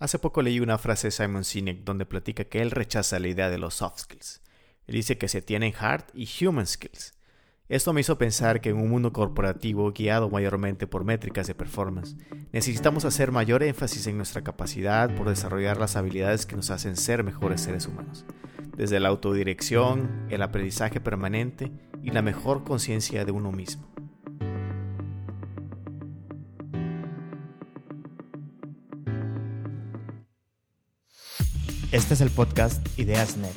Hace poco leí una frase de Simon Sinek donde platica que él rechaza la idea de los soft skills. Él dice que se tienen hard y human skills. Esto me hizo pensar que en un mundo corporativo guiado mayormente por métricas de performance, necesitamos hacer mayor énfasis en nuestra capacidad por desarrollar las habilidades que nos hacen ser mejores seres humanos, desde la autodirección, el aprendizaje permanente y la mejor conciencia de uno mismo. Este es el podcast IdeasNet.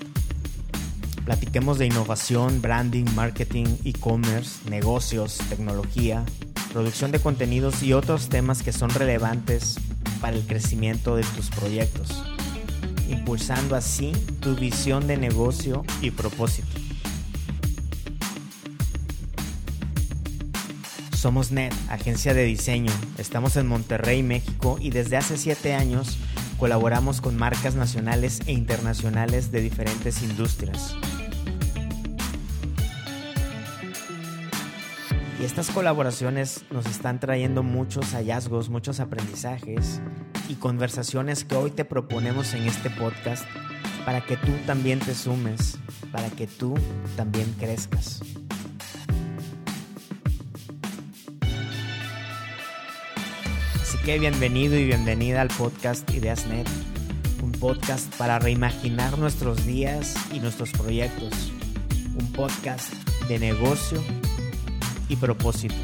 Platiquemos de innovación, branding, marketing, e-commerce, negocios, tecnología, producción de contenidos y otros temas que son relevantes para el crecimiento de tus proyectos, impulsando así tu visión de negocio y propósito. Somos NET, agencia de diseño. Estamos en Monterrey, México y desde hace 7 años Colaboramos con marcas nacionales e internacionales de diferentes industrias. Y estas colaboraciones nos están trayendo muchos hallazgos, muchos aprendizajes y conversaciones que hoy te proponemos en este podcast para que tú también te sumes, para que tú también crezcas. Que bienvenido y bienvenida al podcast IdeasNet, un podcast para reimaginar nuestros días y nuestros proyectos, un podcast de negocio y propósito.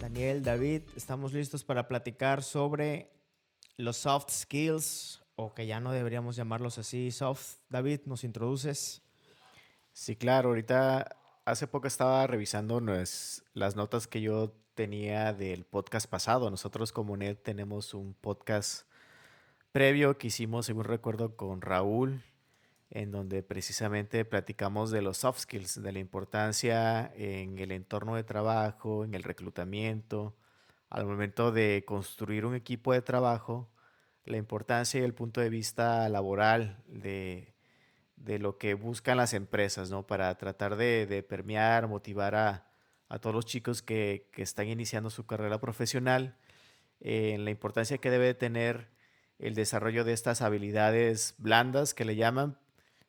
Daniel, David, estamos listos para platicar sobre los soft skills, o que ya no deberíamos llamarlos así, soft. David, ¿nos introduces? Sí, claro, ahorita hace poco estaba revisando las notas que yo tenía del podcast pasado. Nosotros como NET tenemos un podcast previo que hicimos, según recuerdo, con Raúl, en donde precisamente platicamos de los soft skills, de la importancia en el entorno de trabajo, en el reclutamiento, al momento de construir un equipo de trabajo, la importancia y el punto de vista laboral de de lo que buscan las empresas, ¿no? Para tratar de, permear, motivar a, todos los chicos que, están iniciando su carrera profesional en la importancia que debe tener el desarrollo de estas habilidades blandas que le llaman,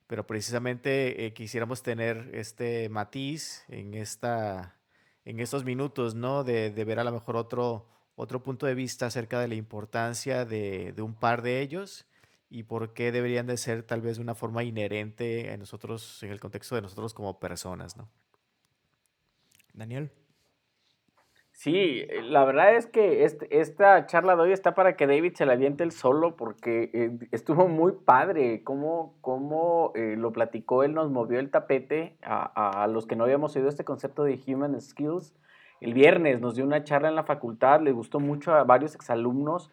pero precisamente eh, quisiéramos tener este matiz en, esta, en estos minutos, ¿no? De, ver a lo mejor otro, otro punto de vista acerca de la importancia de, de un par de ellos y por qué deberían de ser tal vez de una forma inherente en nosotros, en el contexto de nosotros como personas, ¿no? Daniel. Sí, la verdad es que este, esta charla de hoy está para que David se la aviente él solo porque eh, estuvo muy padre cómo, cómo eh, lo platicó, él nos movió el tapete a, a, los que no habíamos oído este concepto de Human Skills. El viernes nos dio una charla en la facultad, le gustó mucho a varios exalumnos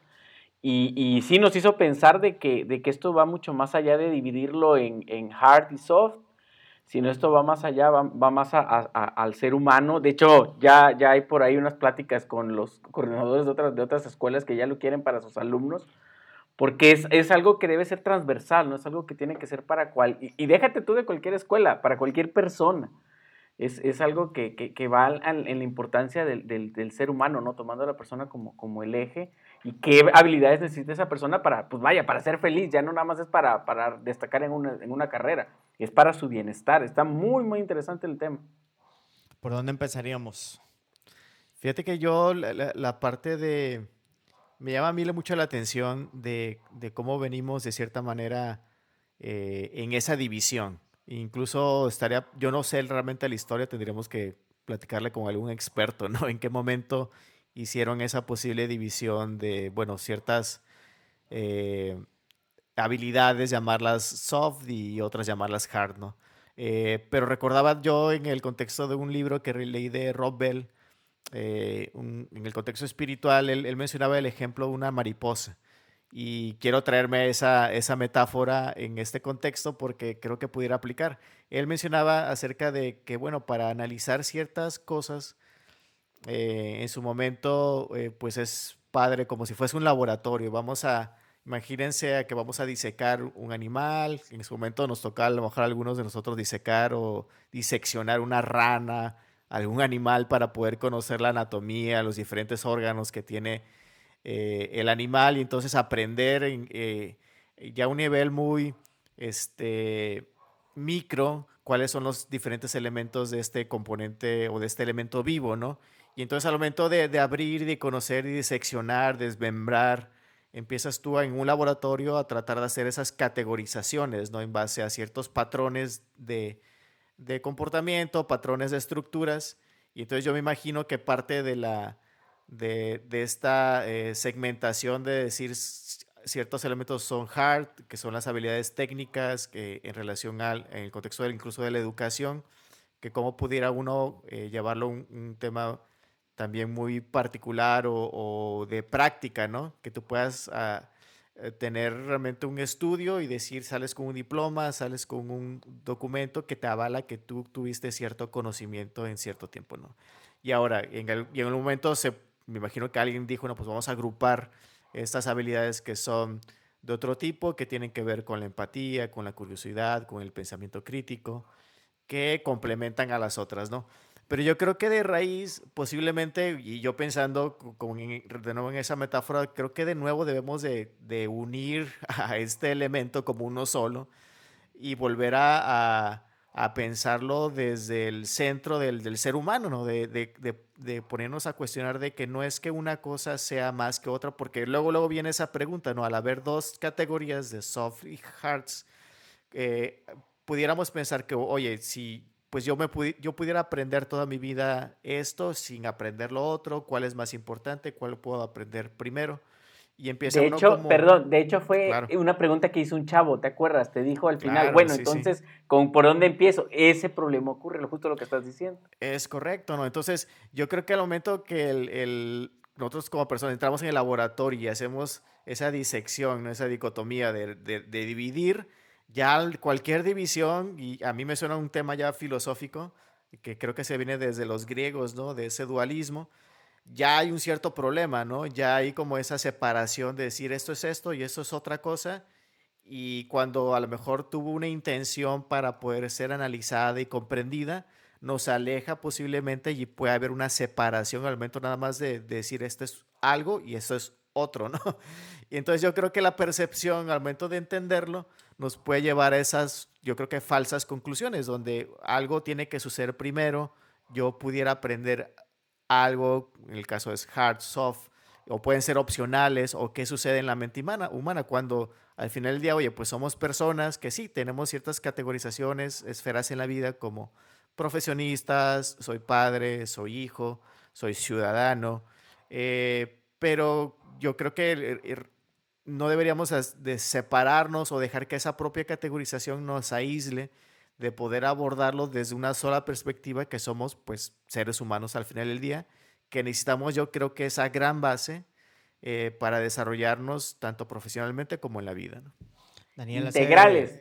y, y sí nos hizo pensar de que, de que esto va mucho más allá de dividirlo en, en hard y soft, sino esto va más allá, va, va más a, al ser humano. De hecho, ya, ya hay por ahí unas pláticas con los coordinadores de otras, de otras escuelas que ya lo quieren para sus alumnos, porque es, es algo que debe ser transversal, no es algo que tiene que ser para cual, y, déjate tú de cualquier escuela, para cualquier persona. Es, es algo que, que, que va en la importancia del, del, del, ser humano, ¿no? Tomando a la persona como, como el eje y qué habilidades necesita esa persona para, pues vaya, para ser feliz, ya no nada más es para, para destacar en una, en una carrera, es para su bienestar. Está muy, muy interesante el tema. ¿Por dónde empezaríamos? Fíjate que yo, la, la parte de, me llama a mí mucho la atención de, de cómo venimos de cierta manera eh, en esa división. Incluso estaría, yo no sé realmente la historia, tendríamos que platicarle con algún experto, ¿no? En qué momento hicieron esa posible división de, bueno, ciertas eh, habilidades, llamarlas soft y otras llamarlas hard, ¿no? Eh, pero recordaba yo en el contexto de un libro que leí de Rob Bell, eh, en el contexto espiritual, él, él, mencionaba el ejemplo de una mariposa. Y quiero traerme esa, esa metáfora en este contexto porque creo que pudiera aplicar. Él mencionaba acerca de que, bueno, para analizar ciertas cosas, eh, en su momento, eh, pues es padre, como si fuese un laboratorio. Vamos a, imagínense que vamos a disecar un animal. En su momento nos toca a lo mejor algunos de nosotros disecar o diseccionar una rana algún animal para poder conocer la anatomía, los diferentes órganos que tiene eh, el animal y entonces aprender en, ya a un nivel muy este, micro cuáles son los diferentes elementos de este componente o de este elemento vivo, ¿no? Y entonces al momento de, de abrir, de conocer y diseccionar, desmembrar, empiezas tú en un laboratorio a tratar de hacer esas categorizaciones, ¿no? En base a ciertos patrones de, de comportamiento, patrones de estructuras. Y entonces yo me imagino que parte de, la, de, de esta eh, segmentación de decir ciertos elementos son hard, que son las habilidades técnicas que en relación al, en el contexto del, incluso de la educación, que cómo pudiera uno eh, llevarlo un, un tema también muy particular o, de práctica, ¿no? Que tú puedas uh, tener realmente un estudio y decir, sales con un diploma, sales con un documento que te avala que tú tuviste cierto conocimiento en cierto tiempo, ¿no? Y ahora, en el, en el momento, se, me imagino que alguien dijo, no, pues vamos a agrupar estas habilidades que son de otro tipo, que tienen que ver con la empatía, con la curiosidad, con el pensamiento crítico, que complementan a las otras, ¿no? Pero yo creo que de raíz, posiblemente, y yo pensando con, de nuevo en esa metáfora, creo que de nuevo debemos de, de unir a este elemento como uno solo y volver a, a, a pensarlo desde el centro del, del ser humano, ¿no? De, de, de, ponernos a cuestionar de que no es que una cosa sea más que otra, porque luego, luego viene esa pregunta, ¿no? Al haber dos categorías de soft y hards, eh, pudiéramos pensar que, oye, si pues yo, me pudi yo pudiera aprender toda mi vida esto sin aprender lo otro, cuál es más importante, cuál puedo aprender primero. Y empieza de uno hecho, como... perdón, de hecho fue claro. una pregunta que hizo un chavo, ¿te acuerdas? Te dijo al final, claro, bueno, sí, entonces, sí. ¿con, ¿por dónde empiezo? Ese problema ocurre, justo lo que estás diciendo. Es correcto, ¿no? Entonces, yo creo que al momento que el, el, nosotros como personas entramos en el laboratorio y hacemos esa disección, ¿no? esa dicotomía de, de, de dividir, ya cualquier división, y a mí me suena un tema ya filosófico, que creo que se viene desde los griegos, ¿no? De ese dualismo, ya hay un cierto problema, ¿no? Ya hay como esa separación de decir esto es esto y esto es otra cosa, y cuando a lo mejor tuvo una intención para poder ser analizada y comprendida, nos aleja posiblemente y puede haber una separación al momento nada más de, de decir esto es algo y esto es otro, ¿no? Y entonces yo creo que la percepción al momento de entenderlo nos puede llevar a esas, yo creo que falsas conclusiones, donde algo tiene que suceder primero, yo pudiera aprender algo, en el caso es hard, soft, o pueden ser opcionales, o qué sucede en la mente humana, cuando al final del día, oye, pues somos personas que sí, tenemos ciertas categorizaciones, esferas en la vida como profesionistas, soy padre, soy hijo, soy ciudadano, eh, pero yo creo que no deberíamos de separarnos o dejar que esa propia categorización nos aísle de poder abordarlo desde una sola perspectiva que somos pues seres humanos al final del día, que necesitamos yo creo que esa gran base eh, para desarrollarnos tanto profesionalmente como en la vida. ¿no? Daniel, Integrales.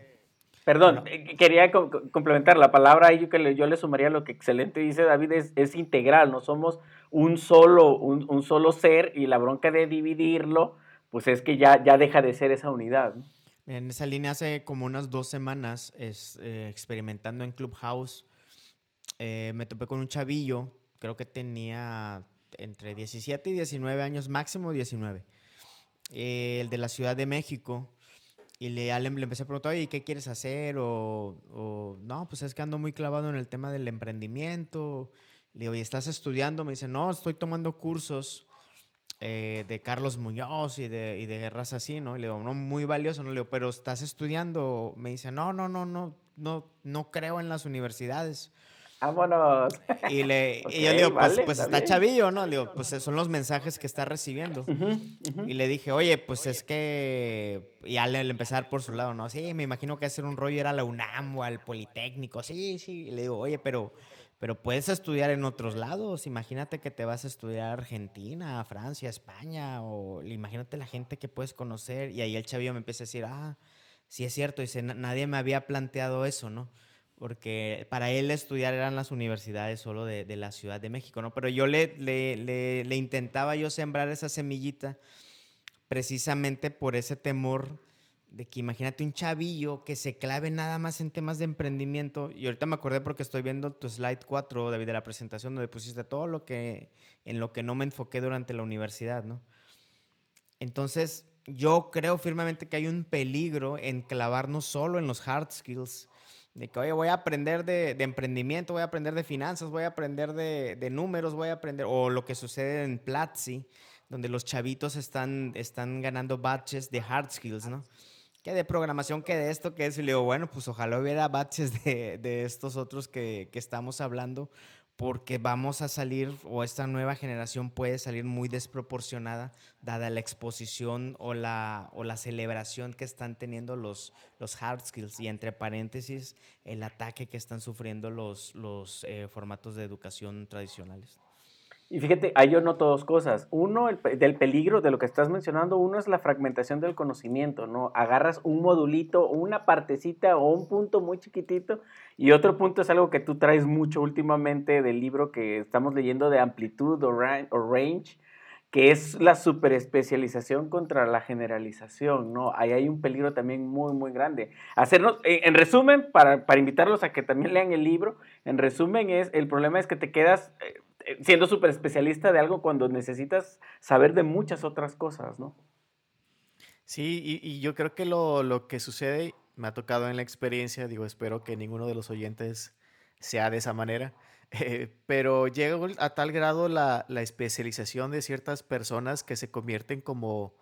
Perdón, bueno. quería co complementar la palabra ahí, yo, que le, yo le sumaría lo que excelente dice David, es, es integral, no somos un solo, un, un, solo ser y la bronca de dividirlo, pues es que ya, ya deja de ser esa unidad. ¿no? En esa línea hace como unas dos semanas, es, eh, experimentando en Clubhouse, eh, me topé con un chavillo, creo que tenía entre 17 y 19 años, máximo 19, eh, el de la Ciudad de México, y le, le, empecé a preguntar, oye, ¿qué quieres hacer? O, o, no, pues es que ando muy clavado en el tema del emprendimiento. Le digo, ¿y estás estudiando? Me dice, no, estoy tomando cursos eh, de Carlos Muñoz y de, y de guerras así, ¿no? Y le digo, no, muy valioso, ¿no? Le digo, pero ¿estás estudiando? Me dice, no, no, no, no, no, no creo en las universidades. Vámonos. Y, le, okay, y yo le digo, pues, vale, pues está, está chavillo, ¿no? Le digo, pues son los mensajes que está recibiendo. Uh -huh, uh -huh. Y le dije, oye, pues es que. Y al empezar por su lado, ¿no? Sí, me imagino que hacer un rollo era la UNAM o al Politécnico. Sí, sí. Y le digo, oye, pero. Pero puedes estudiar en otros lados. Imagínate que te vas a estudiar a Argentina, a Francia, a España. O imagínate la gente que puedes conocer. Y ahí el chavillo me empieza a decir, ah, sí es cierto. Dice, nadie me había planteado eso, ¿no? Porque para él estudiar eran las universidades solo de, de la Ciudad de México, ¿no? Pero yo le, le, le, le, intentaba yo sembrar esa semillita precisamente por ese temor de que imagínate un chavillo que se clave nada más en temas de emprendimiento. Y ahorita me acordé porque estoy viendo tu slide 4, David, de la presentación, donde pusiste todo lo que, en lo que no me enfoqué durante la universidad, ¿no? Entonces, yo creo firmemente que hay un peligro en clavarnos solo en los hard skills. De que, oye, voy a aprender de, emprendimiento, voy a aprender de finanzas, voy a aprender de, números, voy a aprender, o lo que sucede en Platzi, donde los chavitos están, están ganando batches de hard skills, ¿no? Que de programación, que de esto, que eso. Y le digo, bueno, pues ojalá hubiera batches de, de estos otros que, que estamos hablando, porque vamos a salir, o esta nueva generación puede salir muy desproporcionada, dada la exposición o la, o la celebración que están teniendo los, los hard skills, y entre paréntesis, el ataque que están sufriendo los, los eh, formatos de educación tradicionales. Y fíjate, ahí yo noto dos cosas. Uno, el, del peligro de lo que estás mencionando, uno es la fragmentación del conocimiento, ¿no? Agarras un modulito, una partecita o un punto muy chiquitito y otro punto es algo que tú traes mucho últimamente del libro que estamos leyendo de amplitud o, range, que es la superespecialización contra la generalización, ¿no? Ahí hay un peligro también muy, muy grande. Hacernos, en resumen, para, para invitarlos a que también lean el libro, en resumen es, el problema es que te quedas eh, eh, siendo súper especialista de algo cuando necesitas saber de muchas otras cosas, ¿no? Sí, y, yo creo que lo, que sucede, me ha tocado en la experiencia, digo, espero que ninguno de los oyentes sea de esa manera, eh, pero llega a tal grado la, la, especialización de ciertas personas que se convierten como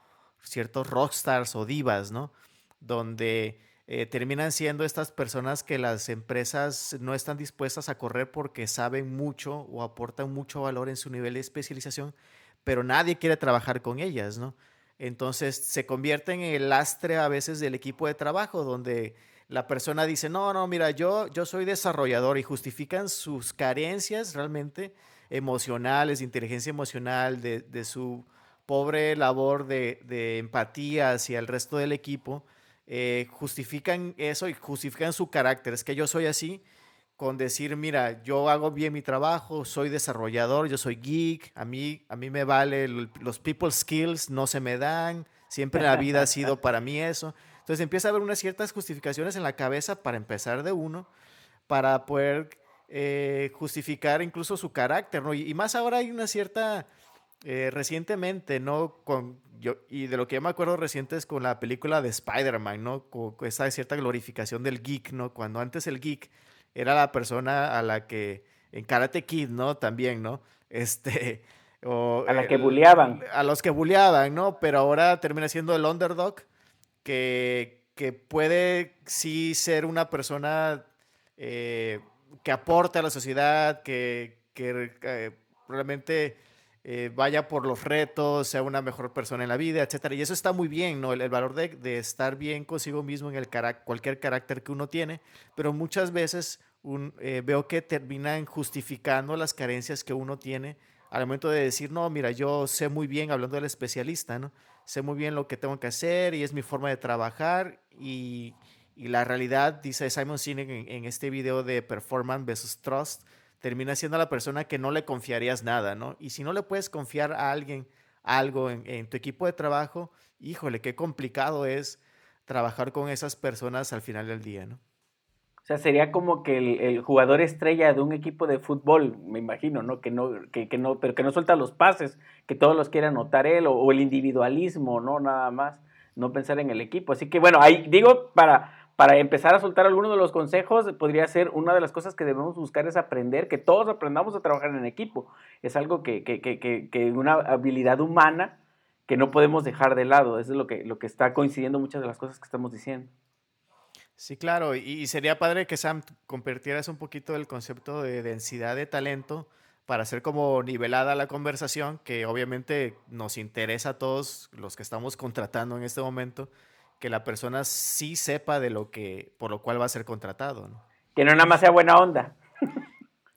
ciertos rockstars o divas, ¿no? Donde eh, terminan siendo estas personas que las empresas no están dispuestas a correr porque saben mucho o aportan mucho valor en su nivel de especialización, pero nadie quiere trabajar con ellas, ¿no? Entonces se convierten en el lastre a veces del equipo de trabajo, donde la persona dice, no, no, mira, yo, yo soy desarrollador y justifican sus carencias realmente emocionales, inteligencia emocional, de, su pobre labor de empatía hacia el resto del equipo eh, justifican eso y justifican su carácter. Es que yo soy así con decir, mira, yo hago bien mi trabajo, soy desarrollador, yo soy geek, a mí, a mí me vale, los people skills no se me dan, siempre la vida ha sido para mí eso. Entonces empieza a haber unas ciertas justificaciones en la cabeza para empezar de uno, para poder eh, justificar incluso su carácter, ¿no? y, más ahora hay una cierta eh, recientemente, ¿no? Con, yo, y de lo que yo me acuerdo reciente es con la película de Spider-Man, ¿no? Con, esa cierta glorificación del geek, ¿no? Cuando antes el geek era la persona a la que, en Karate Kid, ¿no? También, ¿no? Este... O, a la que bulleaban. A los que bulleaban, ¿no? Pero ahora termina siendo el underdog que, que puede sí ser una persona eh, que aporta a la sociedad, que, que eh, realmente eh, vaya por los retos, sea una mejor persona en la vida, etcétera. Y eso está muy bien, ¿no? El, valor de, de, estar bien consigo mismo en el cualquier carácter que uno tiene, pero muchas veces eh, veo que terminan justificando las carencias que uno tiene al momento de decir, no, mira, yo sé muy bien, hablando del especialista, ¿no? Sé muy bien lo que tengo que hacer y es mi forma de trabajar y, y la realidad, dice Simon Sinek en, en este video de Performance versus Trust, termina siendo la persona que no le confiarías nada, ¿no? Y si no le puedes confiar a alguien algo en, tu equipo de trabajo, híjole, qué complicado es trabajar con esas personas al final del día, ¿no? O sea, sería como que el, jugador estrella de un equipo de fútbol, me imagino, ¿no? Que no, que, no, pero que no suelta los pases, que todos los quiera anotar él, o, o, el individualismo, ¿no? Nada más, no pensar en el equipo. Así que bueno, ahí digo para, para empezar a soltar algunos de los consejos, podría ser una de las cosas que debemos buscar es aprender, que todos aprendamos a trabajar en equipo. Es algo que, que, que, que una habilidad humana que no podemos dejar de lado. Eso es lo que, lo que está coincidiendo muchas de las cosas que estamos diciendo. Sí, claro, y, sería padre que Sam compartieras un poquito el concepto de densidad de talento para hacer como nivelada la conversación, que obviamente nos interesa a todos los que estamos contratando en este momento que la persona sí sepa de lo que, por lo cual va a ser contratado. ¿no? Que no nada más sea buena onda.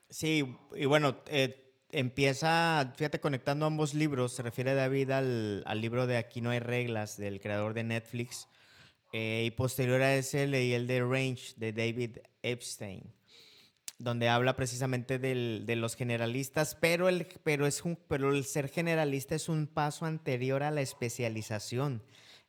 Sí, y bueno, eh, empieza, fíjate, conectando ambos libros, se refiere David al, al, libro de Aquí no hay reglas, del creador de Netflix, eh, y posterior a ese leí el de Range, de David Epstein, donde habla precisamente del, de los generalistas, pero el, pero, es un, pero el ser generalista es un paso anterior a la especialización.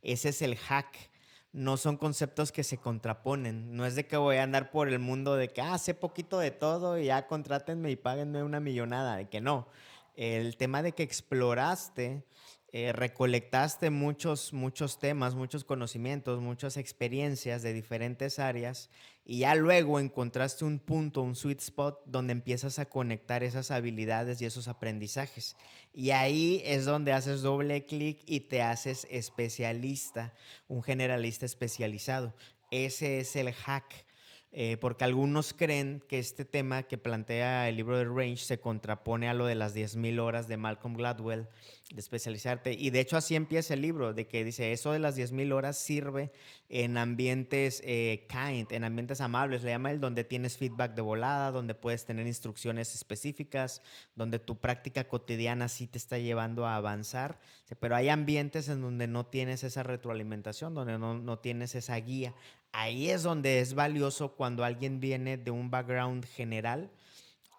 Ese es el hack no son conceptos que se contraponen. No es de que voy a andar por el mundo de que, ah, sé poquito de todo y ya contrátenme y páguenme una millonada, de que no. El tema de que exploraste eh, recolectaste muchos, muchos temas, muchos conocimientos, muchas experiencias de diferentes áreas y ya luego encontraste un punto, un sweet spot donde empiezas a conectar esas habilidades y esos aprendizajes. Y ahí es donde haces doble clic y te haces especialista, un generalista especializado. Ese es el hack eh, porque algunos creen que este tema que plantea el libro de Range se contrapone a lo de las 10.000 horas de Malcolm Gladwell, de especializarte. Y de hecho así empieza el libro, de que dice, eso de las 10.000 horas sirve en ambientes eh, kind, en ambientes amables, le llama él, donde tienes feedback de volada, donde puedes tener instrucciones específicas, donde tu práctica cotidiana sí te está llevando a avanzar. Pero hay ambientes en donde no tienes esa retroalimentación, donde no, no tienes esa guía ahí es donde es valioso cuando alguien viene de un background general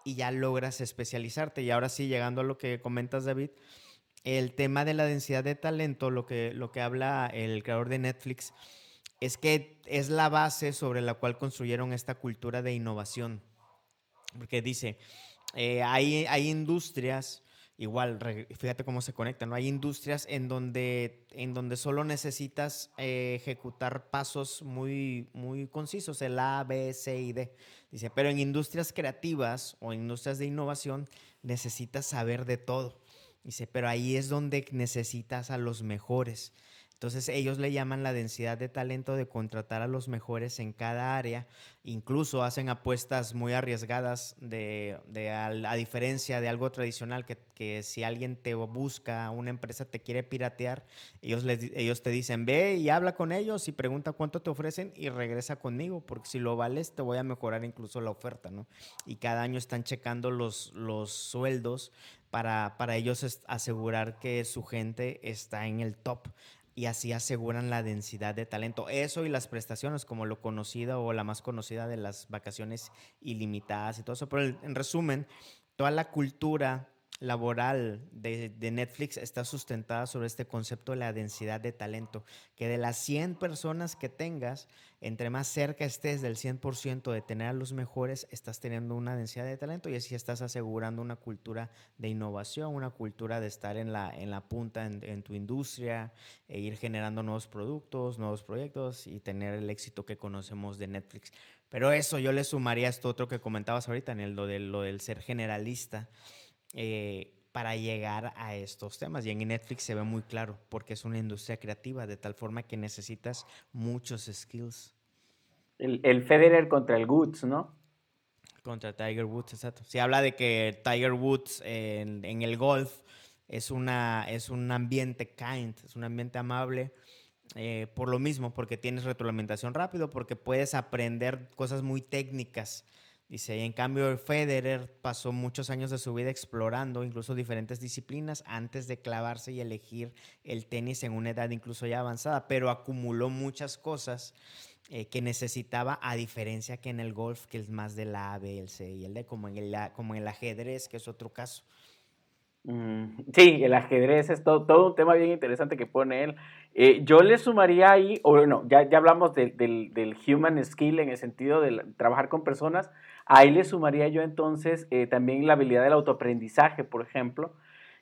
y ya logras especializarte. Y ahora sí, llegando a lo que comentas, David, el tema de la densidad de talento, lo que, lo que habla el creador de Netflix, es que es la base sobre la cual construyeron esta cultura de innovación. Porque dice, eh, hay, hay industrias igual, fíjate cómo se conectan, ¿no? Hay industrias en donde, en donde solo necesitas eh, ejecutar pasos muy, muy concisos, el A, B, C y D. Dice, pero en industrias creativas o industrias de innovación necesitas saber de todo. Dice, pero ahí es donde necesitas a los mejores. Entonces ellos le llaman la densidad de talento de contratar a los mejores en cada área. Incluso hacen apuestas muy arriesgadas de, a, diferencia de algo tradicional que, que, si alguien te busca, una empresa te quiere piratear, ellos, ellos te dicen ve y habla con ellos y pregunta cuánto te ofrecen y regresa conmigo porque si lo vales te voy a mejorar incluso la oferta, ¿no? Y cada año están checando los, los sueldos para, para ellos asegurar que su gente está en el top y así aseguran la densidad de talento. Eso y las prestaciones, como lo conocido o la más conocida de las vacaciones ilimitadas y todo eso. Pero en resumen, toda la cultura laboral de, Netflix está sustentada sobre este concepto de la densidad de talento, que de las 100 personas que tengas, entre más cerca estés del 100% de tener a los mejores, estás teniendo una densidad de talento y así estás asegurando una cultura de innovación, una cultura de estar en la, en la punta en, tu industria e ir generando nuevos productos, nuevos proyectos y tener el éxito que conocemos de Netflix. Pero eso yo le sumaría esto otro que comentabas ahorita, en el, lo del ser generalista. Eh, para llegar a estos temas. Y en Netflix se ve muy claro, porque es una industria creativa, de tal forma que necesitas muchos skills. El, el Federer contra el Woods, ¿no? Contra Tiger Woods, exacto. Se habla de que Tiger Woods en, en el golf es, una, es un ambiente kind, es un ambiente amable. Eh, por lo mismo, porque tienes retroalimentación rápido, porque puedes aprender cosas muy técnicas Dice, en cambio Federer pasó muchos años de su vida explorando incluso diferentes disciplinas antes de clavarse y elegir el tenis en una edad incluso ya avanzada, pero acumuló muchas cosas eh, que necesitaba a diferencia que en el golf, que es más de la A, B, el C y el D, como en el, como en el ajedrez, que es otro caso. Mm, sí, el ajedrez es todo, un tema bien interesante que pone él. Eh, yo le sumaría ahí, o bueno, ya, ya hablamos del, del, human skill en el sentido de trabajar con personas, Ahí le sumaría yo entonces eh, también la habilidad del autoaprendizaje, por ejemplo,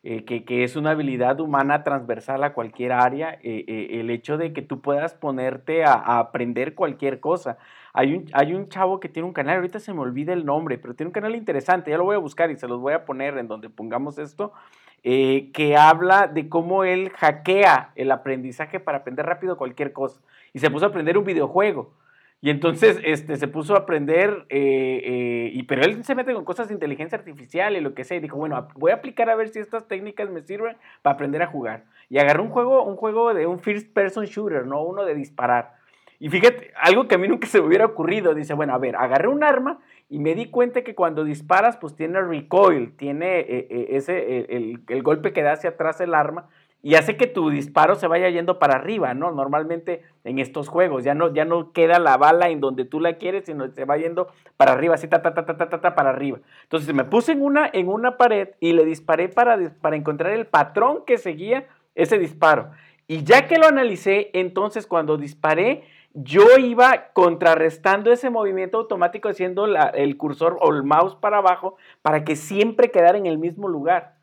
eh, que, es una habilidad humana transversal a cualquier área, el hecho de que tú puedas ponerte a, aprender cualquier cosa. Hay un, hay un chavo que tiene un canal, ahorita se me olvida el nombre, pero tiene un canal interesante, ya lo voy a buscar y se los voy a poner en donde pongamos esto, que habla de cómo él hackea el aprendizaje para aprender rápido cualquier cosa. Y se puso a aprender un videojuego. Y entonces este, se puso a aprender, eh, eh, y, pero él se mete con cosas de inteligencia artificial y lo que sea, y dijo, bueno, voy a aplicar a ver si estas técnicas me sirven para aprender a jugar. Y agarró un juego, un juego de un first person shooter, ¿no? Uno de disparar. Y fíjate, algo que a mí nunca se me hubiera ocurrido, dice, bueno, a ver, agarré un arma y me di cuenta que cuando disparas, pues tiene recoil, tiene eh, ese, el, el golpe que da hacia atrás el arma, y hace que tu disparo se vaya yendo para arriba, ¿no? Normalmente en estos juegos ya no, ya no queda la bala en donde tú la quieres, sino se va yendo para arriba, así ta ta ta ta ta ta, para arriba. Entonces me puse en una, en una pared y le disparé para, para encontrar el patrón que seguía ese disparo. Y ya que lo analicé, entonces cuando disparé, yo iba contrarrestando ese movimiento automático haciendo el cursor o el mouse para abajo para que siempre quedara en el mismo lugar.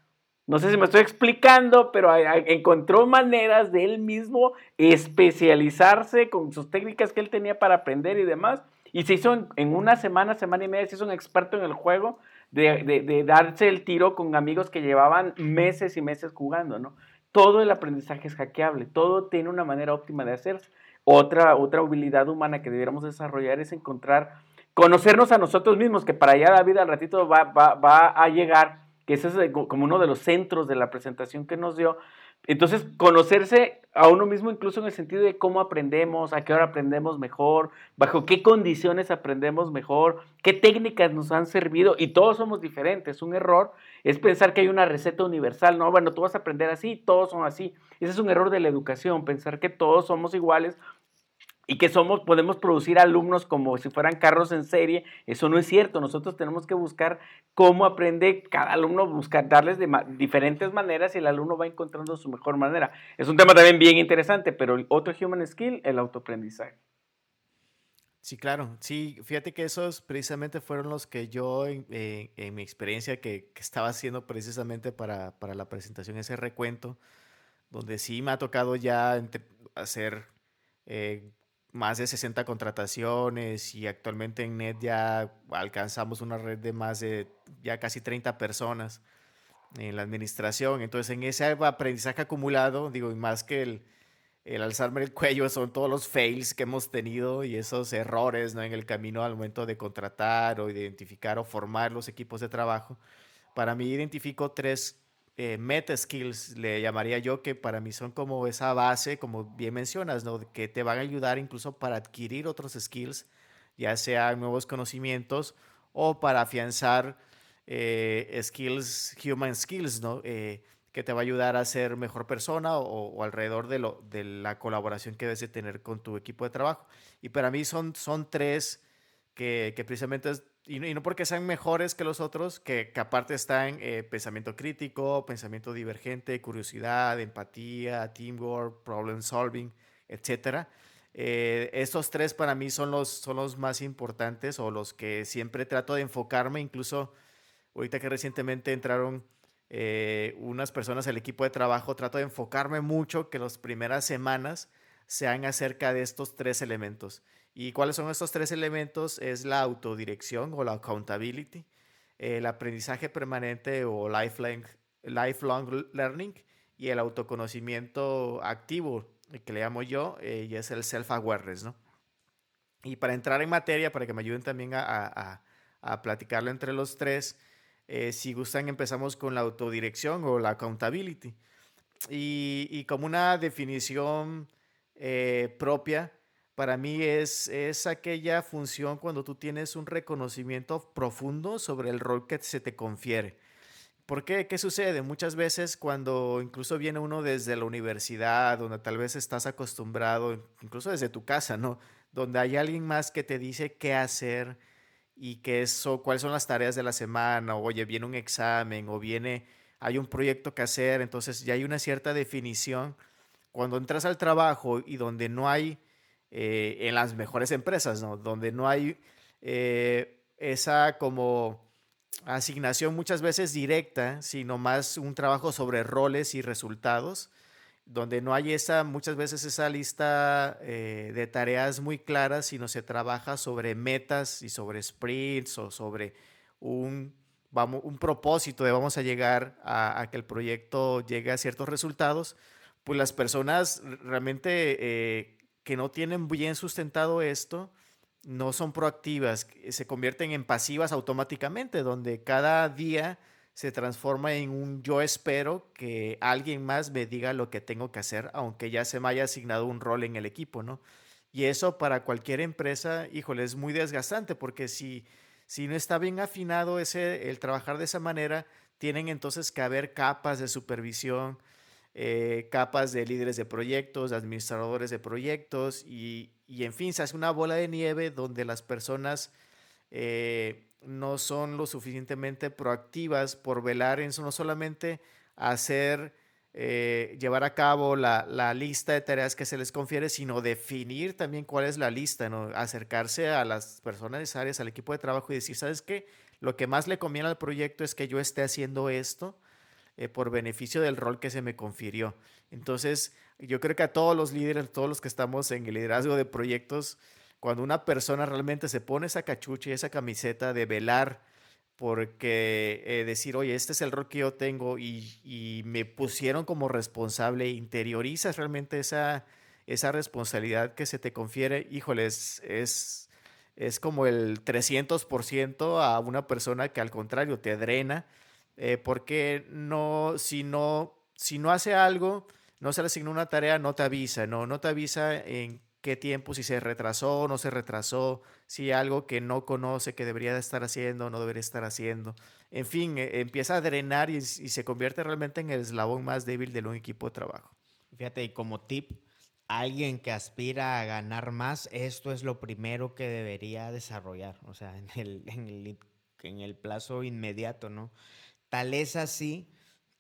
No sé si me estoy explicando, pero encontró maneras de él mismo especializarse con sus técnicas que él tenía para aprender y demás. Y se hizo en, una semana, semana y media, se hizo un experto en el juego de, darse el tiro con amigos que llevaban meses y meses jugando, ¿no? Todo el aprendizaje es hackeable, todo tiene una manera óptima de hacerse. Otra, otra habilidad humana que debiéramos desarrollar es encontrar, conocernos a nosotros mismos, que para allá David al ratito va, va, va a llegar que ese es como uno de los centros de la presentación que nos dio. Entonces, conocerse a uno mismo incluso en el sentido de cómo aprendemos, a qué hora aprendemos mejor, bajo qué condiciones aprendemos mejor, qué técnicas nos han servido y todos somos diferentes. Un error es pensar que hay una receta universal, no, bueno, tú vas a aprender así, todos son así. Ese es un error de la educación, pensar que todos somos iguales y que somos, podemos producir alumnos como si fueran carros en serie, eso no es cierto. Nosotros tenemos que buscar cómo aprende cada alumno, buscar darles de diferentes maneras y el alumno va encontrando su mejor manera. Es un tema también bien interesante, pero otro human skill, el autoaprendizaje. Sí, claro. Sí, fíjate que esos precisamente fueron los que yo, en, eh, mi experiencia que, estaba haciendo precisamente para, para, la presentación, ese recuento, donde sí me ha tocado ya hacer eh, más de 60 contrataciones y actualmente en NET ya alcanzamos una red de más de ya casi 30 personas en la administración. Entonces, en ese aprendizaje acumulado, digo, y más que el, el alzarme el cuello, son todos los fails que hemos tenido y esos errores ¿no? en el camino al momento de contratar o identificar o formar los equipos de trabajo. Para mí identifico tres eh, meta skills, le llamaría yo, que para mí son como esa base, como bien mencionas, ¿no? que te van a ayudar incluso para adquirir otros skills, ya sea nuevos conocimientos o para afianzar eh, skills, human skills, ¿no? Eh, que te va a ayudar a ser mejor persona o, alrededor de, lo, de la colaboración que debes de tener con tu equipo de trabajo. Y para mí son, son tres que, que precisamente y no, porque sean mejores que los otros, que, que aparte están eh, pensamiento crítico, pensamiento divergente, curiosidad, empatía, teamwork, problem solving, etc. Eh, estos tres para mí son los, son los más importantes o los que siempre trato de enfocarme, incluso ahorita que recientemente entraron eh, unas personas al equipo de trabajo, trato de enfocarme mucho que las primeras semanas sean acerca de estos tres elementos. ¿Y cuáles son estos tres elementos? Es la autodirección o la accountability, el aprendizaje permanente o lifelong, lifelong learning y el autoconocimiento activo, que le llamo yo, eh, y es el self-awareness, ¿no? Y para entrar en materia, para que me ayuden también a, a, a platicarlo entre los tres, eh, si gustan empezamos con la autodirección o la accountability. Y, y como una definición eh, propia, para mí es, es aquella función cuando tú tienes un reconocimiento profundo sobre el rol que se te confiere. ¿Por qué? ¿Qué sucede? Muchas veces cuando incluso viene uno desde la universidad, donde tal vez estás acostumbrado, incluso desde tu casa, ¿no? Donde hay alguien más que te dice qué hacer y qué eso, cuáles son las tareas de la semana, o oye, viene un examen, o viene, hay un proyecto que hacer, entonces ya hay una cierta definición. Cuando entras al trabajo y donde no hay eh, en las mejores empresas, ¿no? Donde no hay eh, esa como asignación muchas veces directa, sino más un trabajo sobre roles y resultados, donde no hay esa, muchas veces esa lista eh, de tareas muy claras, sino se trabaja sobre metas y sobre sprints o sobre un, vamos, un propósito de vamos a llegar a, a que el proyecto llegue a ciertos resultados, pues las personas realmente que no tienen bien sustentado esto, no son proactivas, se convierten en pasivas automáticamente, donde cada día se transforma en un yo espero que alguien más me diga lo que tengo que hacer, aunque ya se me haya asignado un rol en el equipo, ¿no? Y eso para cualquier empresa, híjole, es muy desgastante, porque si, si no está bien afinado ese, el trabajar de esa manera, tienen entonces que haber capas de supervisión, eh, capas de líderes de proyectos, administradores de proyectos y, en fin, se hace una bola de nieve donde las personas eh, no son lo suficientemente proactivas por velar en eso, no solamente hacer eh, llevar a cabo la, lista de tareas que se les confiere, sino definir también cuál es la lista, acercarse a las personas necesarias, al equipo de trabajo y decir, ¿sabes qué? Lo que más le conviene al proyecto es que yo esté haciendo esto eh, por beneficio del rol que se me confirió. Entonces, yo creo que a todos los líderes, todos los que estamos en el liderazgo de proyectos, cuando una persona realmente se pone esa cachucha y esa camiseta de velar, porque eh, decir, oye, este es el rol que yo tengo y, me pusieron como responsable, interiorizas realmente esa, esa responsabilidad que se te confiere, híjoles, es, es como el 300% a una persona que al contrario te drena, eh, porque no, si no, si no hace algo, no se le asigna una tarea, no te avisa, no, no te avisa en qué tiempo, si se retrasó o no se retrasó, si algo que no conoce que debería de estar haciendo o no debería estar haciendo. En fin, e, empieza a drenar y, se convierte realmente en el eslabón más débil de un equipo de trabajo. Fíjate, y como tip, alguien que aspira a ganar más, esto es lo primero que debería desarrollar, o sea, en el, en el, en el plazo inmediato, ¿no? Tal es así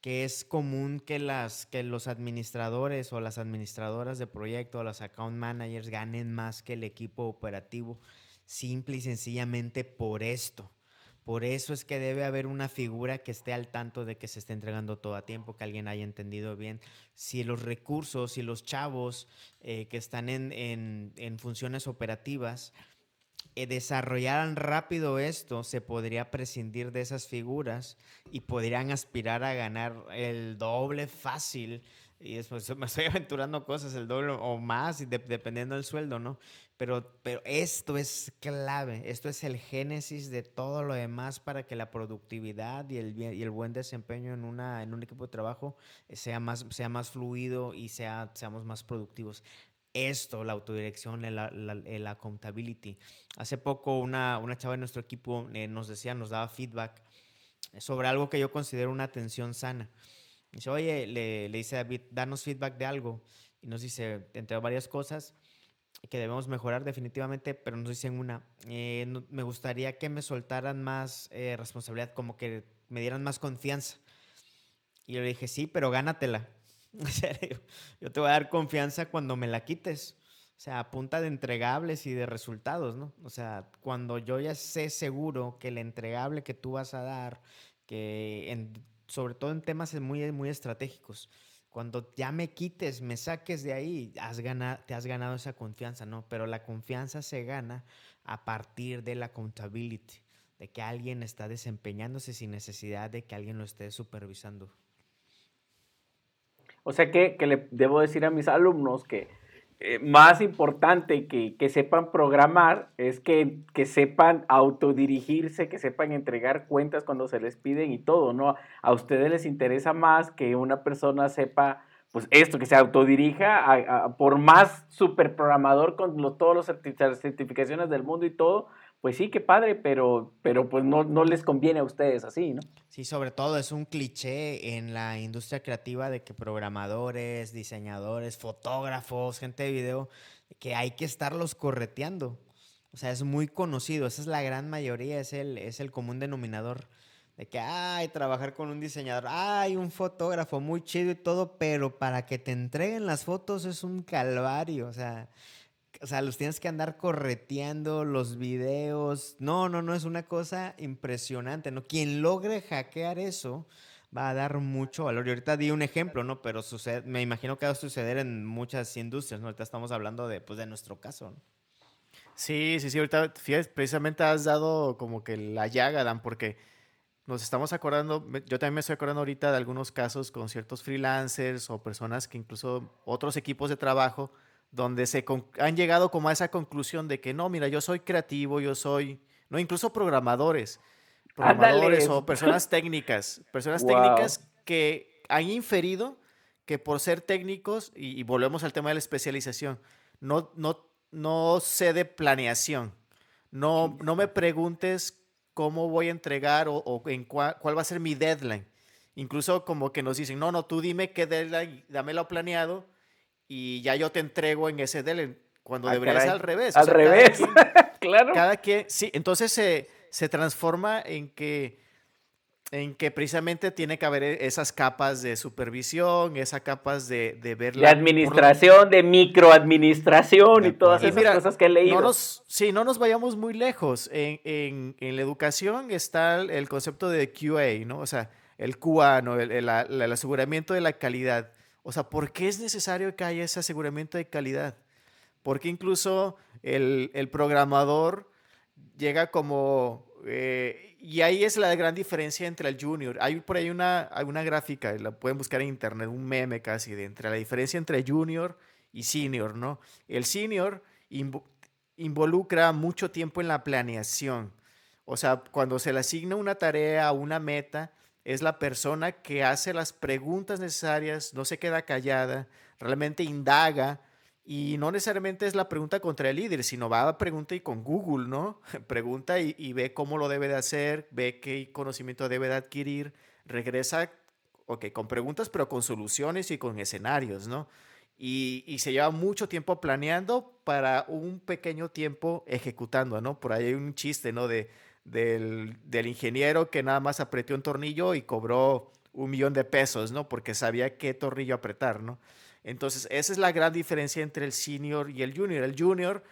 que es común que, las, que los administradores o las administradoras de proyecto o los account managers ganen más que el equipo operativo, simple y sencillamente por esto. Por eso es que debe haber una figura que esté al tanto de que se esté entregando todo a tiempo, que alguien haya entendido bien. Si los recursos, si los chavos eh, que están en, en, funciones operativas, desarrollaran rápido esto, se podría prescindir de esas figuras y podrían aspirar a ganar el doble fácil. Y después me estoy aventurando cosas, el doble o más, dependiendo del sueldo, ¿no? Pero, pero esto es clave, esto es el génesis de todo lo demás para que la productividad y el, y el buen desempeño en, una, en un equipo de trabajo sea más, sea más fluido y sea, seamos más productivos esto, la autodirección, el, la, accountability. Hace poco una, una chava de nuestro equipo eh, nos decía, nos daba feedback sobre algo que yo considero una atención sana. Dice, oye, le, le dice a David, danos feedback de algo. Y nos dice, entre varias cosas, que debemos mejorar definitivamente, pero nos dicen una, eh, me gustaría que me soltaran más eh, responsabilidad, como que me dieran más confianza. Y yo le dije, sí, pero gánatela. Yo te voy a dar confianza cuando me la quites. O sea, a punta de entregables y de resultados, ¿no? O sea, cuando yo ya sé seguro que el entregable que tú vas a dar, que sobre todo en temas muy, muy estratégicos, cuando ya me quites, me saques de ahí, has ganado, te has ganado esa confianza, ¿no? Pero la confianza se gana a partir de la accountability, de que alguien está desempeñándose sin necesidad de que alguien lo esté supervisando. O sea que, le debo decir a mis alumnos que eh, más importante que, sepan programar es que, que, sepan autodirigirse, que sepan entregar cuentas cuando se les piden y todo, ¿no? A ustedes les interesa más que una persona sepa, pues esto, que se autodirija por más superprogramador con todas las certificaciones del mundo y todo, pues sí, qué padre, pero, pero pues no, no les conviene a ustedes así, ¿no? Sí, sobre todo es un cliché en la industria creativa de que programadores, diseñadores, fotógrafos, gente de video, que hay que estarlos correteando. O sea, es muy conocido, esa es la gran mayoría, es el, es el común denominador. De que, ay, trabajar con un diseñador, ay, un fotógrafo muy chido y todo, pero para que te entreguen las fotos es un calvario. O sea, o sea, los tienes que andar correteando los videos. No, no, no, es una cosa impresionante, ¿no? Quien logre hackear eso va a dar mucho valor. Y ahorita di un ejemplo, ¿no? Pero sucede, me imagino que va a suceder en muchas industrias, ¿no? Ahorita estamos hablando de, pues, de nuestro caso, ¿no? Sí, sí, sí, ahorita precisamente has dado como que la llaga, Dan, porque nos estamos acordando, yo también me estoy acordando ahorita de algunos casos con ciertos freelancers o personas que incluso otros equipos de trabajo donde se han llegado como a esa conclusión de que no, mira, yo soy creativo, yo soy, no, incluso programadores, programadores o personas técnicas, personas técnicas que han inferido que por ser técnicos, y, volvemos al tema de la especialización, no, no, no sé de planeación. No, no me preguntes cómo voy a entregar o, en cuál va a ser mi deadline. Incluso como que nos dicen, no, no, tú dime qué deadline, dámelo planeado y ya yo te entrego en ese deadline, cuando ah, debería ser al revés. Al revés, claro. Cada quien, sí, entonces se, se transforma en que en que precisamente tiene que haber e, esas capas de supervisión, esas capas de, de ver la... De administración, de microadministración y todas esas cosas que he leído. No nos, sí, no nos vayamos muy lejos. En, en, en, la educación está el concepto de QA, ¿no? O sea, el QA, ¿no? El, el, el, aseguramiento de la calidad. O sea, ¿por qué es necesario que haya ese aseguramiento de calidad? Porque incluso el, el programador llega como... Eh, y ahí es la gran diferencia entre el junior. Hay por ahí una, una gráfica, la pueden buscar en internet, un meme casi, de entre la diferencia entre junior y senior, ¿no? El senior involucra mucho tiempo en la planeación. O sea, cuando se le asigna una tarea, una meta, es la persona que hace las preguntas necesarias, no se queda callada, realmente indaga y no necesariamente es la pregunta contra el líder, sino va a pregunta y con Google, ¿no? Pregunta y, ve cómo lo debe de hacer, ve qué conocimiento debe de adquirir, regresa, ok, con preguntas, pero con soluciones y con escenarios, ¿no? Y, y, se lleva mucho tiempo planeando para un pequeño tiempo ejecutando, ¿no? Por ahí hay un chiste, ¿no? De, del, del ingeniero que nada más apretó un tornillo y cobró un millón de pesos, ¿no? Porque sabía qué tornillo apretar, ¿no? Entonces, esa es la gran diferencia entre el senior y el junior. El junior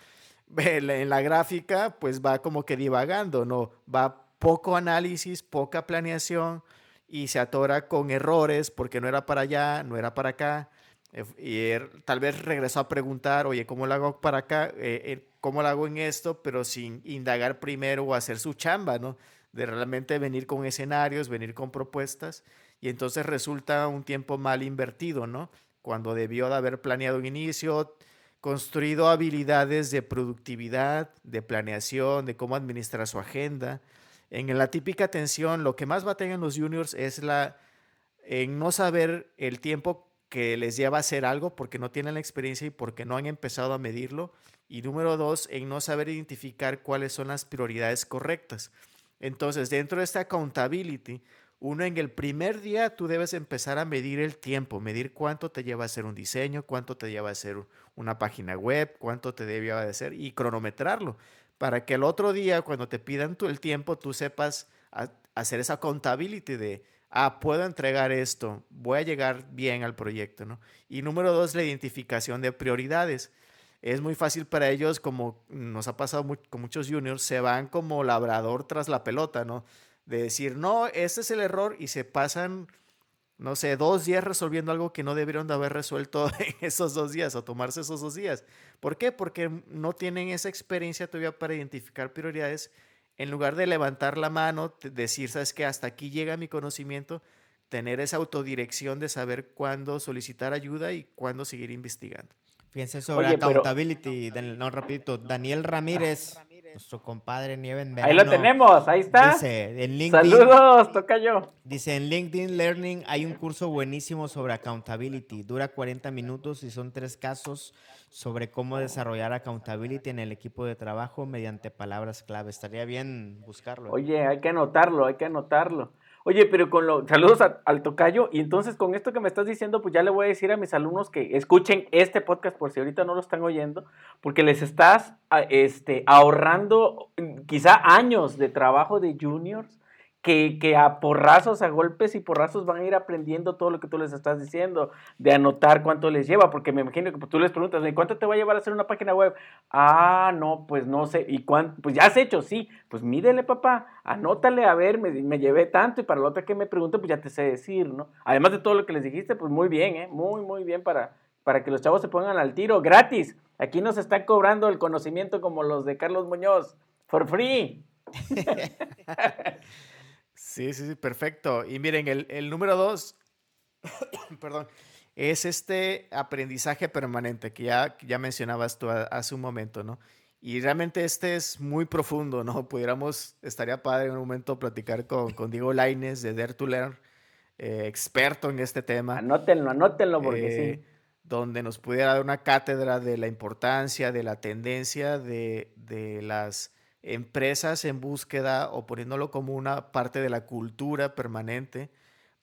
en la gráfica pues va como que divagando, ¿no? Va poco análisis, poca planeación y se atora con errores porque no era para allá, no era para acá. Eh, y er, tal vez regresó a preguntar, oye, ¿cómo lo hago para acá? Eh, eh, ¿Cómo lo hago en esto? Pero sin indagar primero o hacer su chamba, ¿no? De realmente venir con escenarios, venir con propuestas. Y entonces resulta un tiempo mal invertido, ¿no? cuando debió de haber planeado un inicio, construido habilidades de productividad, de planeación, de cómo administrar su agenda. En la típica atención, lo que más batallan los juniors es la en no saber el tiempo que les lleva a hacer algo porque no tienen la experiencia y porque no han empezado a medirlo. Y número dos, en no saber identificar cuáles son las prioridades correctas. Entonces, dentro de esta accountability, uno en el primer día tú debes empezar a medir el tiempo, medir cuánto te lleva a hacer un diseño, cuánto te lleva a hacer una página web, cuánto te debe hacer y cronometrarlo para que el otro día cuando te pidan tú el tiempo tú sepas hacer esa accountability de ah, puedo entregar esto, voy a llegar bien al proyecto, ¿no? Y número dos, la identificación de prioridades. Es muy fácil para ellos, como nos ha pasado con muchos juniors, se van como labrador tras la pelota, ¿no? de decir, no, este es el error y se pasan, no sé, dos días resolviendo algo que no debieron de haber resuelto en esos dos días o tomarse esos dos días. ¿Por qué? Porque no tienen esa experiencia todavía para identificar prioridades. En lugar de levantar la mano, decir, sabes que hasta aquí llega mi conocimiento, tener esa autodirección de saber cuándo solicitar ayuda y cuándo seguir investigando. Fíjense sobre accountability, no, rapidito, Daniel Ramírez nuestro compadre Nieven Ahí lo tenemos, ahí está. Dice, en LinkedIn. Saludos, toca yo. Dice, en LinkedIn Learning hay un curso buenísimo sobre accountability. Dura 40 minutos y son tres casos sobre cómo desarrollar accountability en el equipo de trabajo mediante palabras clave. Estaría bien buscarlo. Oye, hay que anotarlo, hay que anotarlo. Oye, pero con los saludos al tocayo, y entonces con esto que me estás diciendo, pues ya le voy a decir a mis alumnos que escuchen este podcast por si ahorita no lo están oyendo, porque les estás este, ahorrando mm, quizá años de trabajo de juniors que, que, a porrazos, a golpes y porrazos van a ir aprendiendo todo lo que tú les estás diciendo, de anotar cuánto les lleva, porque me imagino que tú les preguntas, ¿cuánto te va a llevar a hacer una página web? Ah, no, pues no sé, ¿y cuánto? Pues ya has hecho, sí, pues mídele papá, anótale, a ver, me, me llevé tanto y para la otra que me pregunte, pues ya te sé decir, ¿no? Además de todo lo que les dijiste, pues muy bien, ¿eh? Muy, muy bien para, para que los chavos se pongan al tiro, gratis. Aquí nos están cobrando el conocimiento como los de Carlos Muñoz, for free. Sí, sí, sí, perfecto. Y miren, el, número dos, perdón, es este aprendizaje permanente que ya, ya mencionabas tú hace un momento, ¿no? Y realmente este es muy profundo, ¿no? Pudiéramos, estaría padre en un momento platicar con, con Diego Laines de Dare to Learn, eh, experto en este tema. Anótenlo, anótenlo porque sí. Eh, donde nos pudiera dar una cátedra de la importancia, de la tendencia de, de las empresas en búsqueda o poniéndolo como una parte de la cultura permanente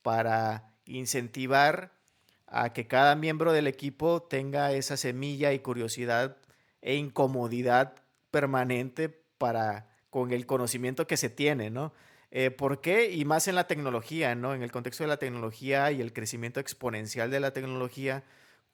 para incentivar a que cada miembro del equipo tenga esa semilla y curiosidad e incomodidad permanente para con el conocimiento que se tiene, ¿no? Eh, ¿Por qué? Y más en la tecnología, ¿no? En el contexto de la tecnología y el crecimiento exponencial de la tecnología,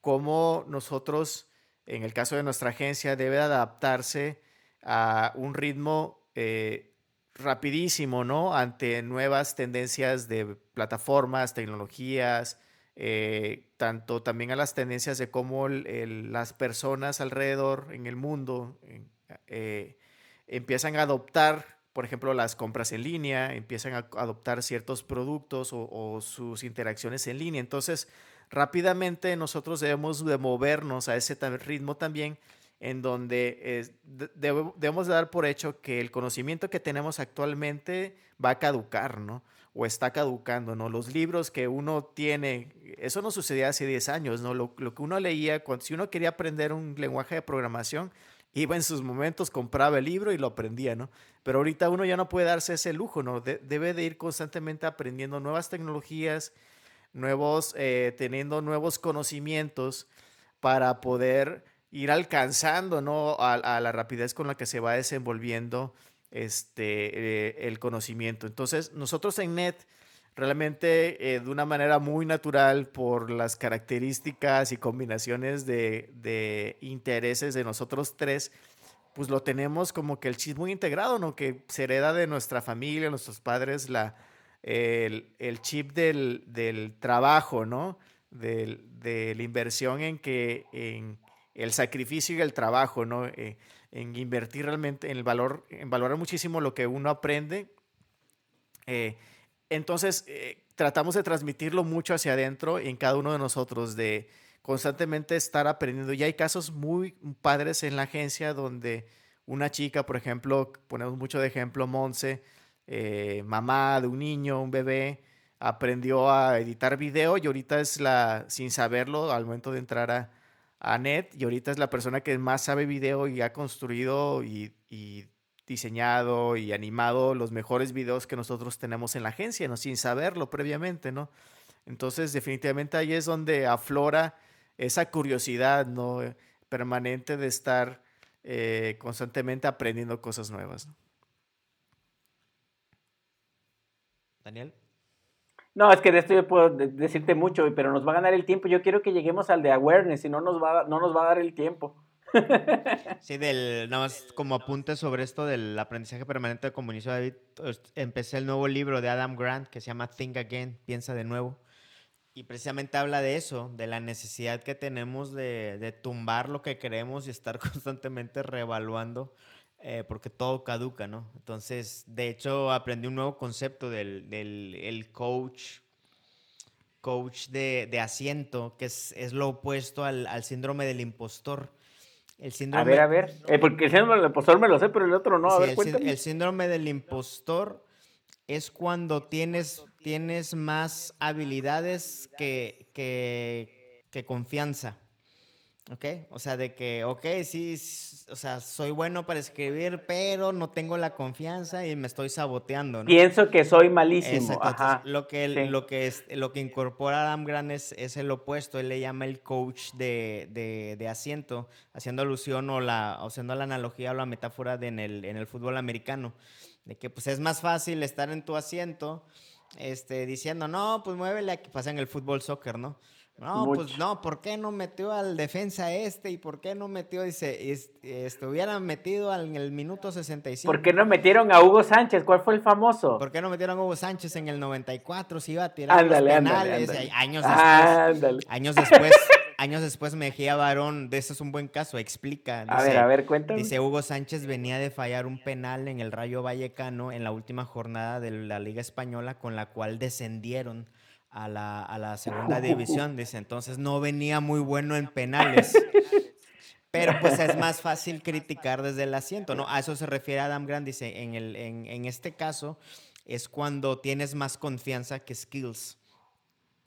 cómo nosotros, en el caso de nuestra agencia, debe adaptarse a un ritmo eh, rapidísimo, ¿no? Ante nuevas tendencias de plataformas, tecnologías, eh, tanto también a las tendencias de cómo las personas alrededor en el mundo eh, empiezan a adoptar, por ejemplo, las compras en línea, empiezan a adoptar ciertos productos o, sus interacciones en línea. Entonces, rápidamente nosotros debemos de movernos a ese ritmo también en donde debemos dar por hecho que el conocimiento que tenemos actualmente va a caducar, ¿no? O está caducando, ¿no? Los libros que uno tiene, eso no sucedía hace 10 años, ¿no? Lo, que uno leía, cuando, si uno quería aprender un lenguaje de programación, iba en sus momentos, compraba el libro y lo aprendía, ¿no? Pero ahorita uno ya no puede darse ese lujo, ¿no? debe de ir constantemente aprendiendo nuevas tecnologías, nuevos, eh, teniendo nuevos conocimientos para poder ir alcanzando, ¿no? A, la rapidez con la que se va desenvolviendo este, eh, el conocimiento. Entonces, nosotros en NET, realmente eh, de una manera muy natural por las características y combinaciones de, intereses de nosotros tres, pues lo tenemos como que el chip muy integrado, ¿no? Que se hereda de nuestra familia, nuestros padres, la, el, chip del, trabajo, ¿no? de la inversión en que en, el sacrificio y el trabajo, ¿no? Eh, en invertir realmente en el valor, en valorar muchísimo lo que uno aprende. Eh, entonces, eh, tratamos de transmitirlo mucho hacia adentro en cada uno de nosotros, de constantemente estar aprendiendo. Y hay casos muy padres en la agencia donde una chica, por ejemplo, ponemos mucho de ejemplo, Monse, mamá de un niño, un bebé, aprendió a editar video y ahorita es la, sin saberlo, al momento de entrar a, a Net y ahorita es la persona que más sabe video y ha construido y, diseñado y animado los mejores videos que nosotros tenemos en la agencia, ¿no? Sin saberlo previamente, ¿no? Entonces, definitivamente ahí es donde aflora esa curiosidad, ¿no? Permanente de estar eh, constantemente aprendiendo cosas nuevas. Daniel. No, es que de esto yo puedo decirte mucho, pero nos va a ganar el tiempo. Yo quiero que lleguemos al de awareness, si no nos va, no nos va a dar el tiempo. Sí, del, nada más como apunte sobre esto del aprendizaje permanente, como inició David, pues, empecé el nuevo libro de Adam Grant que se llama Think Again, piensa de nuevo. Y precisamente habla de eso, de la necesidad que tenemos de, de tumbar lo que queremos y estar constantemente reevaluando eh, porque todo caduca, ¿no? Entonces, de hecho, aprendí un nuevo concepto del, el coach, coach de, asiento, que es, lo opuesto al, síndrome del impostor. El síndrome, a ver, a ver, eh, porque el síndrome del impostor me lo sé, pero el otro no. A ver, el, el, síndrome del impostor es cuando tienes, tienes más habilidades que, que confianza. ¿Ok? O sea, de que, ok, sí, o sea, soy bueno para escribir, pero no tengo la confianza y me estoy saboteando, ¿no? Pienso que soy malísimo. Ajá. lo, que, lo, que es, lo que incorpora Adam Grant es, el opuesto. Él le llama el coach de, de, asiento, haciendo alusión o, la, haciendo la analogía o la metáfora de en, el, en el fútbol americano. De que pues es más fácil estar en tu asiento este, diciendo, no, pues muévele, que pasa en el fútbol soccer, ¿no? No, pues no, ¿por qué no metió al defensa este? ¿Y por qué no metió, dice, estuvieran metido en el minuto 65? ¿Por qué no metieron a Hugo Sánchez? ¿Cuál fue el famoso? ¿Por qué no metieron a Hugo Sánchez en el 94? Si iba a tirar los penales. Años después. Años después. años después Mejía Barón, de eso es un buen caso, explica. a ver, a ver, cuéntame. Dice, Hugo Sánchez venía de fallar un penal en el Rayo Vallecano en la última jornada de la Liga Española con la cual descendieron a la, a la segunda división, dice, entonces no venía muy bueno en penales. Pero pues es más fácil criticar desde el asiento, ¿no? A eso se refiere Adam Grant, dice, en, el, en, en este caso es cuando tienes más confianza que skills.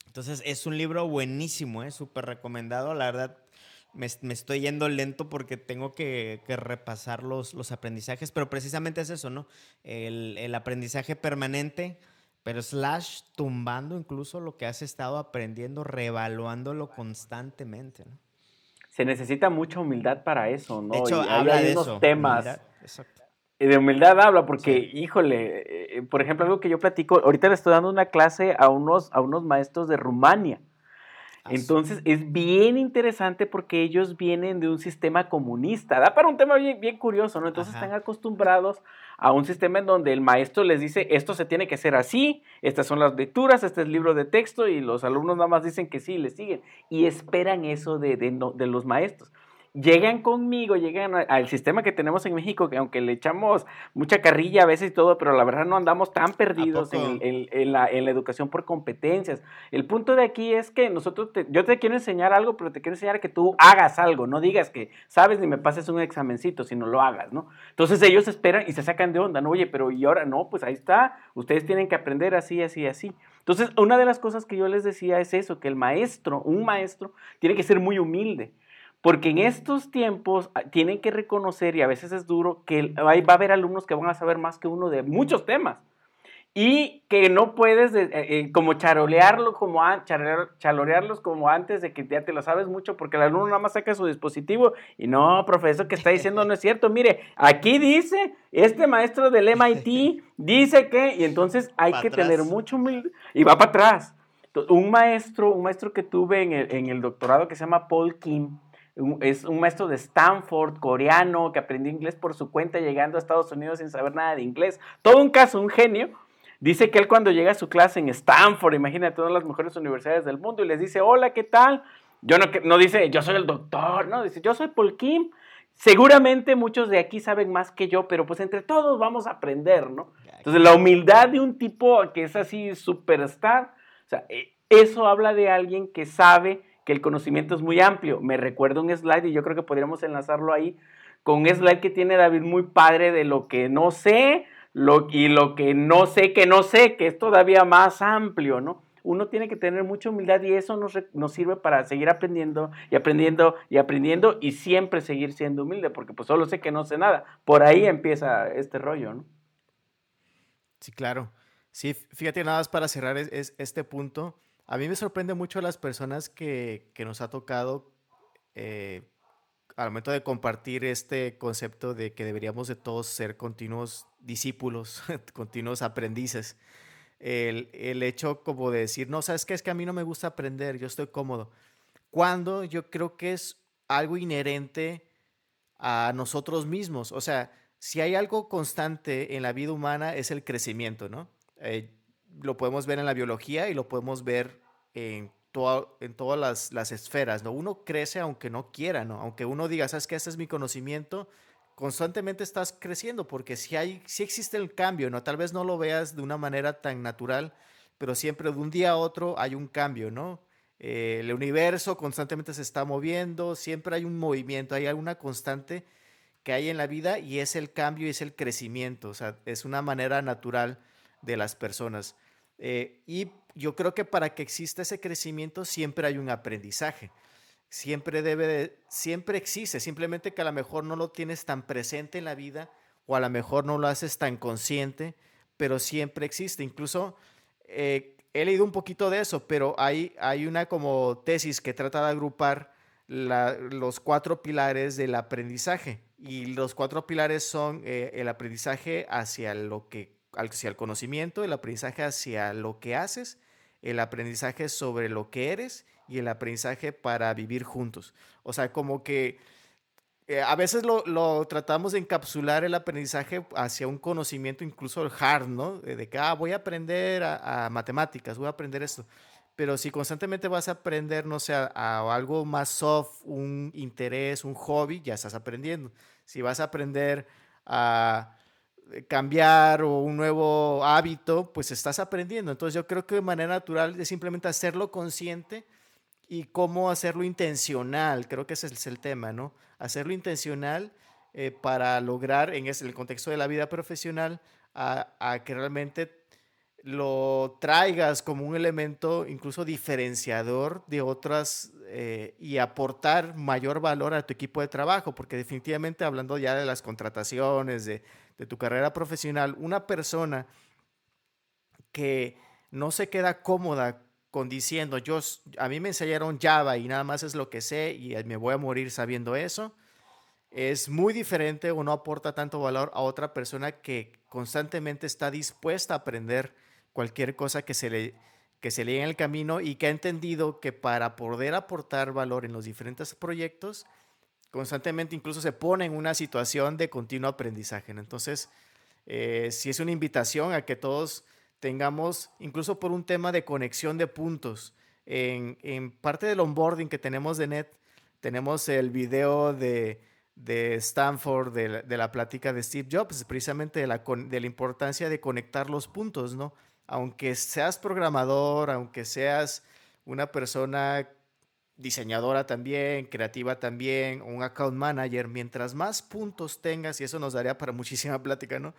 Entonces es un libro buenísimo, ¿eh? súper recomendado. La verdad, me, me, estoy yendo lento porque tengo que, que, repasar los, los aprendizajes, pero precisamente es eso, ¿no? El, el aprendizaje permanente pero slash tumbando incluso lo que has estado aprendiendo, reevaluándolo constantemente. ¿no? Se necesita mucha humildad para eso, ¿no? De hecho, habla de esos temas. de humildad habla, porque, híjole, eh, por ejemplo, algo que yo platico, ahorita le estoy dando una clase a unos, a unos maestros de Rumania. Entonces es bien interesante porque ellos vienen de un sistema comunista. Da para un tema bien, bien curioso, ¿no? Entonces están acostumbrados a un sistema en donde el maestro les dice, esto se tiene que hacer así, estas son las lecturas, este es el libro de texto, y los alumnos nada más dicen que sí, le siguen. Y esperan eso de, de, de los maestros llegan conmigo, llegan al sistema que tenemos en México, que aunque le echamos mucha carrilla a veces y todo, pero la verdad no andamos tan perdidos en, la, educación por competencias. El punto de aquí es que nosotros, yo te quiero enseñar algo, pero te quiero enseñar que tú hagas algo, no digas que sabes ni me pases un examencito, sino lo hagas, ¿no? Entonces ellos esperan y se sacan de onda, ¿no? Oye, pero y ahora no, pues ahí está, ustedes tienen que aprender así, así, así. Entonces, una de las cosas que yo les decía es eso, que el maestro, un maestro, tiene que ser muy humilde. Porque en estos tiempos ah, tienen que reconocer, y a veces es duro, que va a haber alumnos que van a saber más que uno de muchos temas. Y que no puedes eh, eh, como charolearlo como chalorearlos como antes de que ya te lo sabes mucho, porque el alumno nada más saca su dispositivo y no, profesor, que está diciendo no es cierto. Mire, aquí dice, este maestro del MIT dice que, y entonces hay que tener mucho humildad. Y va para atrás. Un maestro, un maestro que tuve en el, en el doctorado que se llama Paul Kim, es un maestro de Stanford, coreano, que aprendió inglés por su cuenta llegando a Estados Unidos sin saber nada de inglés. Todo un caso, un genio. Dice que él cuando llega a su clase en Stanford, imagínate todas las mejores universidades del mundo, y les dice, hola, ¿qué tal? Yo no, no dice, yo soy el doctor, no, dice, yo soy Paul Kim. Seguramente muchos de aquí saben más que yo, pero pues entre todos vamos a aprender, ¿no? Entonces la humildad de un tipo que es así superstar, o sea, eh, eso habla de alguien que sabe que el conocimiento es muy amplio. Me recuerdo un slide y yo creo que podríamos enlazarlo ahí con un slide que tiene David muy padre de lo que no sé lo, y lo que no sé que no sé, que es todavía más amplio, ¿no? Uno tiene que tener mucha humildad y eso nos, sirve para seguir aprendiendo y aprendiendo y aprendiendo y siempre seguir siendo humilde, porque pues solo sé que no sé nada. Por ahí empieza este rollo, ¿no? Sí, claro. Sí, fíjate nada más para cerrar es, este punto. A mí me sorprende mucho las personas que, nos ha tocado eh, al momento de compartir este concepto de que deberíamos de todos ser continuos discípulos, continuos aprendices. El, el, hecho como de decir, no, ¿sabes qué? Es que a mí no me gusta aprender, yo estoy cómodo. Cuando yo creo que es algo inherente a nosotros mismos. O sea, si hay algo constante en la vida humana es el crecimiento, ¿no? Eh, lo podemos ver en la biología y lo podemos ver en, en todas las, las, esferas, ¿no? Uno crece aunque no quiera, ¿no? Aunque uno diga, ¿sabes qué? Este es mi conocimiento, constantemente estás creciendo porque si hay, si existe el cambio, ¿no? Tal vez no lo veas de una manera tan natural, pero siempre de un día a otro hay un cambio, ¿no? Eh, el universo constantemente se está moviendo, siempre hay un movimiento, hay alguna constante que hay en la vida y es el cambio y es el crecimiento, o sea, es una manera natural de las personas. Eh, y yo creo que para que exista ese crecimiento siempre hay un aprendizaje. Siempre debe de, siempre existe, simplemente que a lo mejor no lo tienes tan presente en la vida o a lo mejor no lo haces tan consciente, pero siempre existe. Incluso eh, he leído un poquito de eso, pero hay, hay una como tesis que trata de agrupar los cuatro pilares del aprendizaje. Y los cuatro pilares son eh, el aprendizaje hacia lo que hacia el conocimiento, el aprendizaje hacia lo que haces, el aprendizaje sobre lo que eres y el aprendizaje para vivir juntos. O sea, como que eh, a veces lo, tratamos de encapsular el aprendizaje hacia un conocimiento incluso el hard, ¿no? De, que, ah, voy a aprender a, matemáticas, voy a aprender esto. Pero si constantemente vas a aprender, no sé, a algo más soft, un interés, un hobby, ya estás aprendiendo. Si vas a aprender a cambiar o un nuevo hábito, pues estás aprendiendo. Entonces yo creo que de manera natural es simplemente hacerlo consciente y cómo hacerlo intencional. Creo que ese es el tema, ¿no? Hacerlo intencional eh, para lograr en el contexto de la vida profesional a, que realmente lo traigas como un elemento incluso diferenciador de otras eh, y aportar mayor valor a tu equipo de trabajo, porque definitivamente hablando ya de las contrataciones, de, de tu carrera profesional, una persona que no se queda cómoda con diciendo, yo, a mí me enseñaron Java y nada más es lo que sé y me voy a morir sabiendo eso, es muy diferente o no aporta tanto valor a otra persona que constantemente está dispuesta a aprender cualquier cosa que se le que se lee en el camino y que ha entendido que para poder aportar valor en los diferentes proyectos, constantemente incluso se pone en una situación de continuo aprendizaje. Entonces, eh, si es una invitación a que todos tengamos, incluso por un tema de conexión de puntos, en, en parte del onboarding que tenemos de NET, tenemos el video de, de Stanford, de la, de la, plática de Steve Jobs, precisamente de la, de la importancia de conectar los puntos, ¿no? Aunque seas programador, aunque seas una persona diseñadora también, creativa también, un account manager, mientras más puntos tengas, y eso nos daría para muchísima plática, ¿no?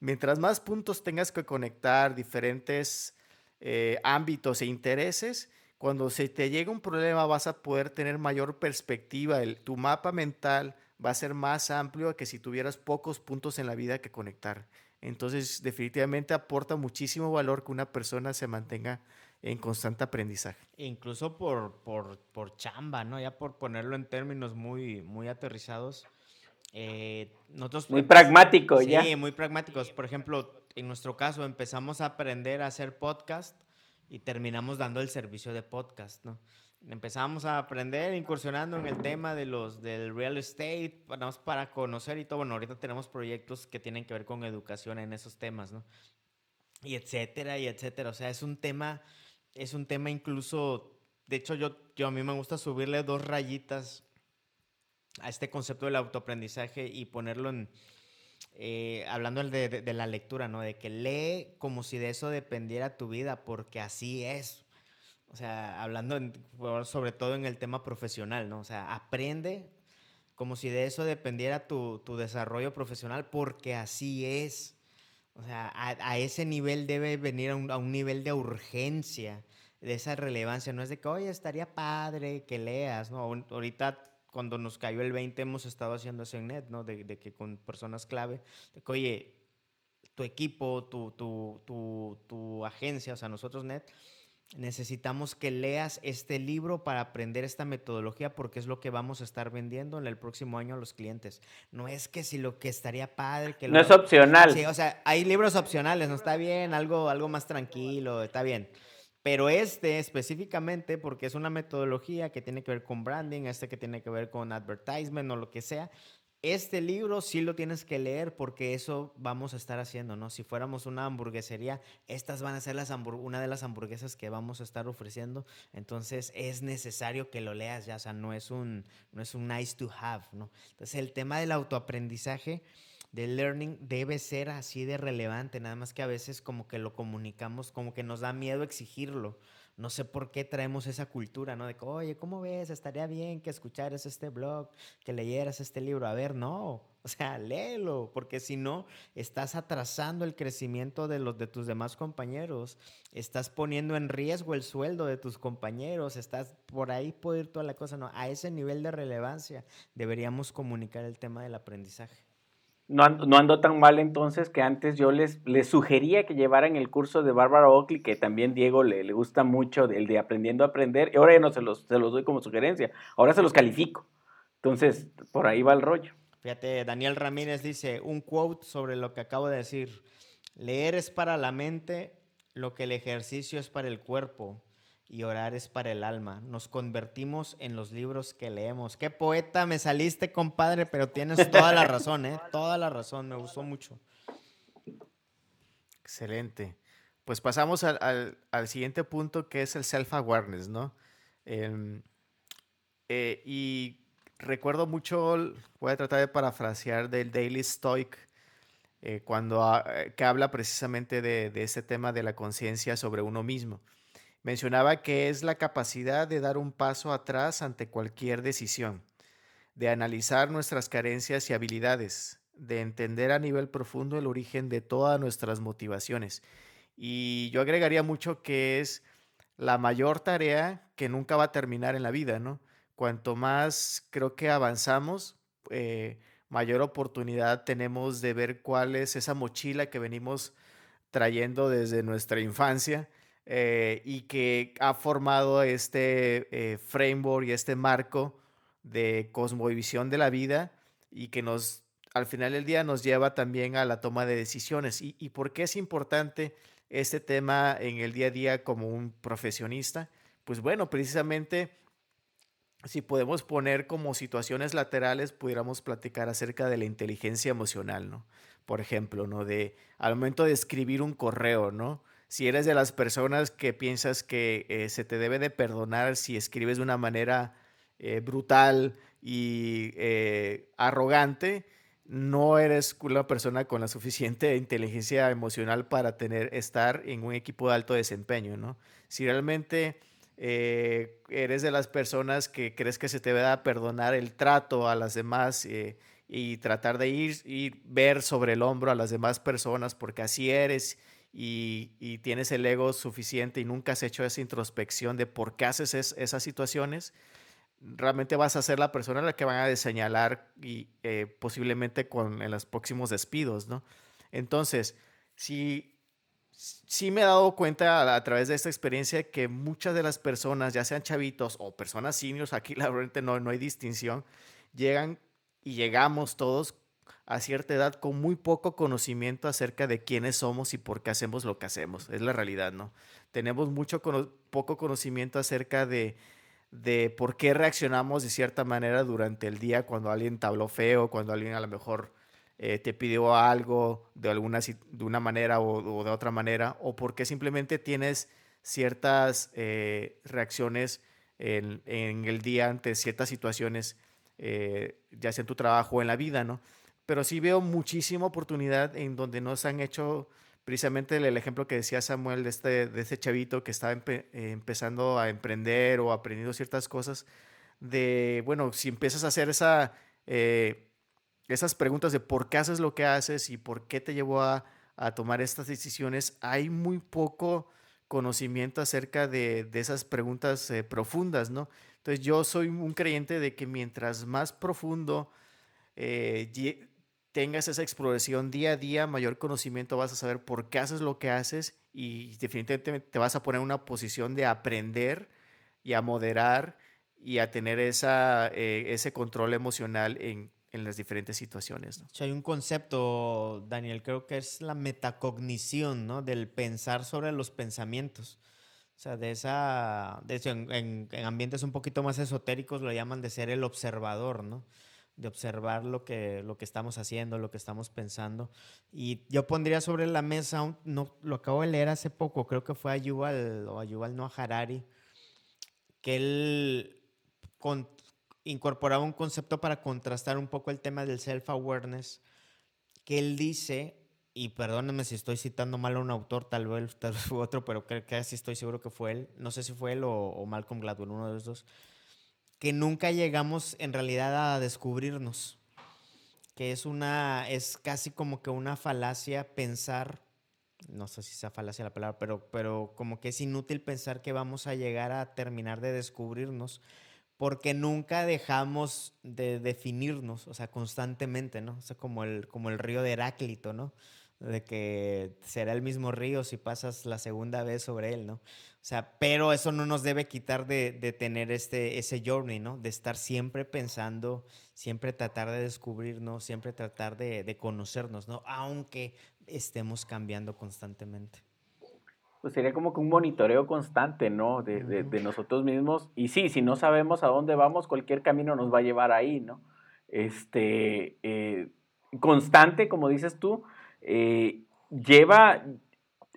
Mientras más puntos tengas que conectar diferentes eh, ámbitos e intereses, cuando se te llega un problema vas a poder tener mayor perspectiva, el, tu mapa mental va a ser más amplio que si tuvieras pocos puntos en la vida que conectar. Entonces, definitivamente aporta muchísimo valor que una persona se mantenga en constante aprendizaje. Incluso por, por, por chamba, ¿no? Ya por ponerlo en términos muy, muy aterrizados. Eh, nosotros, muy pragmático, sí, ya. Sí, muy pragmáticos. Por ejemplo, en nuestro caso empezamos a aprender a hacer podcast y terminamos dando el servicio de podcast, ¿no? Empezamos a aprender incursionando en el tema de los del real estate, para, para conocer y todo. Bueno, ahorita tenemos proyectos que tienen que ver con educación en esos temas, ¿no? Y etcétera, y etcétera. O sea, es un tema es un tema incluso, de hecho yo, yo a mí me gusta subirle dos rayitas a este concepto del autoaprendizaje y ponerlo en, eh, hablando de, de, de, la lectura, ¿no? De que lee como si de eso dependiera tu vida, porque así es. O sea, hablando sobre todo en el tema profesional, ¿no? O sea, aprende como si de eso dependiera tu, tu desarrollo profesional, porque así es. O sea, a, ese nivel debe venir a un, a un, nivel de urgencia, de esa relevancia. No es de que, oye, estaría padre que leas, ¿no? Ahorita, cuando nos cayó el 20, hemos estado haciendo eso en net, ¿no? De, de que con personas clave, de que, oye, tu equipo, tu, tu, tu, tu agencia, o sea, nosotros net, necesitamos que leas este libro para aprender esta metodología porque es lo que vamos a estar vendiendo en el próximo año a los clientes. No es que si lo que estaría padre que no es opcional. Sí, o sea, hay libros opcionales, no está bien, algo algo más tranquilo, está bien. Pero este específicamente porque es una metodología que tiene que ver con branding, este que tiene que ver con advertisement o lo que sea, este libro sí lo tienes que leer porque eso vamos a estar haciendo, ¿no? Si fuéramos una hamburguesería, estas van a ser las una de las hamburguesas que vamos a estar ofreciendo, entonces es necesario que lo leas ya, o sea, no es un, no es un nice to have, ¿no? Entonces el tema del autoaprendizaje, del learning, debe ser así de relevante, nada más que a veces como que lo comunicamos, como que nos da miedo exigirlo, no sé por qué traemos esa cultura, ¿no? De que, oye, ¿cómo ves? Estaría bien que escucharas este blog, que leyeras este libro. A ver, no, o sea, léelo, porque si no, estás atrasando el crecimiento de los de tus demás compañeros, estás poniendo en riesgo el sueldo de tus compañeros, estás por ahí puede ir toda la cosa, ¿no? A ese nivel de relevancia deberíamos comunicar el tema del aprendizaje. No no ando, tan mal entonces que antes yo les, les sugería que llevaran el curso de Bárbara Oakley, que también Diego le, le, gusta mucho, el de Aprendiendo a Aprender, y ahora ya no se los, se los doy como sugerencia, ahora se los califico. Entonces, por ahí va el rollo. Fíjate, Daniel Ramírez dice un quote sobre lo que acabo de decir. Leer es para la mente lo que el ejercicio es para el cuerpo y orar es para el alma. Nos convertimos en los libros que leemos. Qué poeta me saliste, compadre, pero tienes toda la razón, ¿eh? Toda la razón, me gustó mucho. Excelente. Pues pasamos al, al, siguiente punto que es el self-awareness, ¿no? Eh, eh, y recuerdo mucho, voy a tratar de parafrasear del Daily Stoic, eh, cuando que habla precisamente de, de ese tema de la conciencia sobre uno mismo mencionaba que es la capacidad de dar un paso atrás ante cualquier decisión, de analizar nuestras carencias y habilidades, de entender a nivel profundo el origen de todas nuestras motivaciones. Y yo agregaría mucho que es la mayor tarea que nunca va a terminar en la vida, ¿no? Cuanto más creo que avanzamos, eh, mayor oportunidad tenemos de ver cuál es esa mochila que venimos trayendo desde nuestra infancia eh, y que ha formado este eh, framework y este marco de cosmovisión de la vida y que nos, al final del día nos lleva también a la toma de decisiones. ¿Y, y por qué es importante este tema en el día a día como un profesionista? Pues bueno, precisamente si podemos poner como situaciones laterales, pudiéramos platicar acerca de la inteligencia emocional, ¿no? Por ejemplo, ¿no? De al momento de escribir un correo, ¿no? Si eres de las personas que piensas que eh, se te debe de perdonar si escribes de una manera eh, brutal y eh, arrogante, no eres una persona con la suficiente inteligencia emocional para tener, estar en un equipo de alto desempeño, ¿no? Si realmente eres de las personas que crees que se te a perdonar el trato a las demás y tratar de ir y ver sobre el hombro a las demás personas porque así eres y, tienes el ego suficiente y nunca has hecho esa introspección de por qué haces es, esas situaciones, realmente vas a ser la persona a la que van a señalar y eh, posiblemente con en los próximos despidos, ¿no? Entonces, si sí me he dado cuenta a, través de esta experiencia que muchas de las personas, ya sean chavitos o personas seniors, aquí la verdad no, no hay distinción, llegan y llegamos todos a cierta edad con muy poco conocimiento acerca de quiénes somos y por qué hacemos lo que hacemos. Es la realidad, ¿no? Tenemos mucho poco conocimiento acerca de, de por qué reaccionamos de cierta manera durante el día cuando alguien tabló feo, cuando alguien a lo mejor eh, te pidió algo de alguna de una manera o, de otra manera, o porque simplemente tienes ciertas eh, reacciones en, en, el día ante ciertas situaciones, eh, ya sea en tu trabajo o en la vida, ¿no? Pero sí veo muchísima oportunidad en donde nos han hecho precisamente el, ejemplo que decía Samuel de este, de este chavito que estaba empezando a emprender o aprendiendo ciertas cosas, de, bueno, si empiezas a hacer esa esas preguntas de por qué haces lo que haces y por qué te llevó a, tomar estas decisiones, hay muy poco conocimiento acerca de, esas preguntas eh, profundas, ¿no? Entonces yo soy un creyente de que mientras más profundo eh, tengas esa exploración día a día, mayor conocimiento vas a saber por qué haces lo que haces y definitivamente te vas a poner en una posición de aprender y a moderar y a tener esa, eh, ese control emocional en en las diferentes situaciones. ¿no? hay un concepto, Daniel, creo que es la metacognición, ¿no? Del pensar sobre los pensamientos. O sea, de esa, hecho, en, ambientes un poquito más esotéricos lo llaman de ser el observador, ¿no? De observar lo que, lo que estamos haciendo, lo que estamos pensando. Y yo pondría sobre la mesa, no, lo acabo de leer hace poco, creo que fue a Yuval, o a Yuval Noah Harari, que él con, incorporaba un concepto para contrastar un poco el tema del self-awareness, que él dice, y perdónenme si estoy citando mal a un autor, tal vez, tal vez otro, pero casi estoy seguro que fue él, no sé si fue él o, Malcolm Gladwell, uno de los dos, que nunca llegamos en realidad a descubrirnos, que es una, es casi como que una falacia pensar, no sé si sea falacia la palabra, pero, pero como que es inútil pensar que vamos a llegar a terminar de descubrirnos, porque nunca dejamos de definirnos, o sea, constantemente, ¿no? O sea, como el, como el río de Heráclito, ¿no? De que será el mismo río si pasas la segunda vez sobre él, ¿no? O sea, pero eso no nos debe quitar de, de tener este, ese journey, ¿no? De estar siempre pensando, siempre tratar de descubrirnos, siempre tratar de, de conocernos, ¿no? Aunque estemos cambiando constantemente pues sería como que un monitoreo constante, ¿no? De, de, nosotros mismos. Y sí, si no sabemos a dónde vamos, cualquier camino nos va a llevar ahí, ¿no? Este, eh, constante, como dices tú, eh, lleva,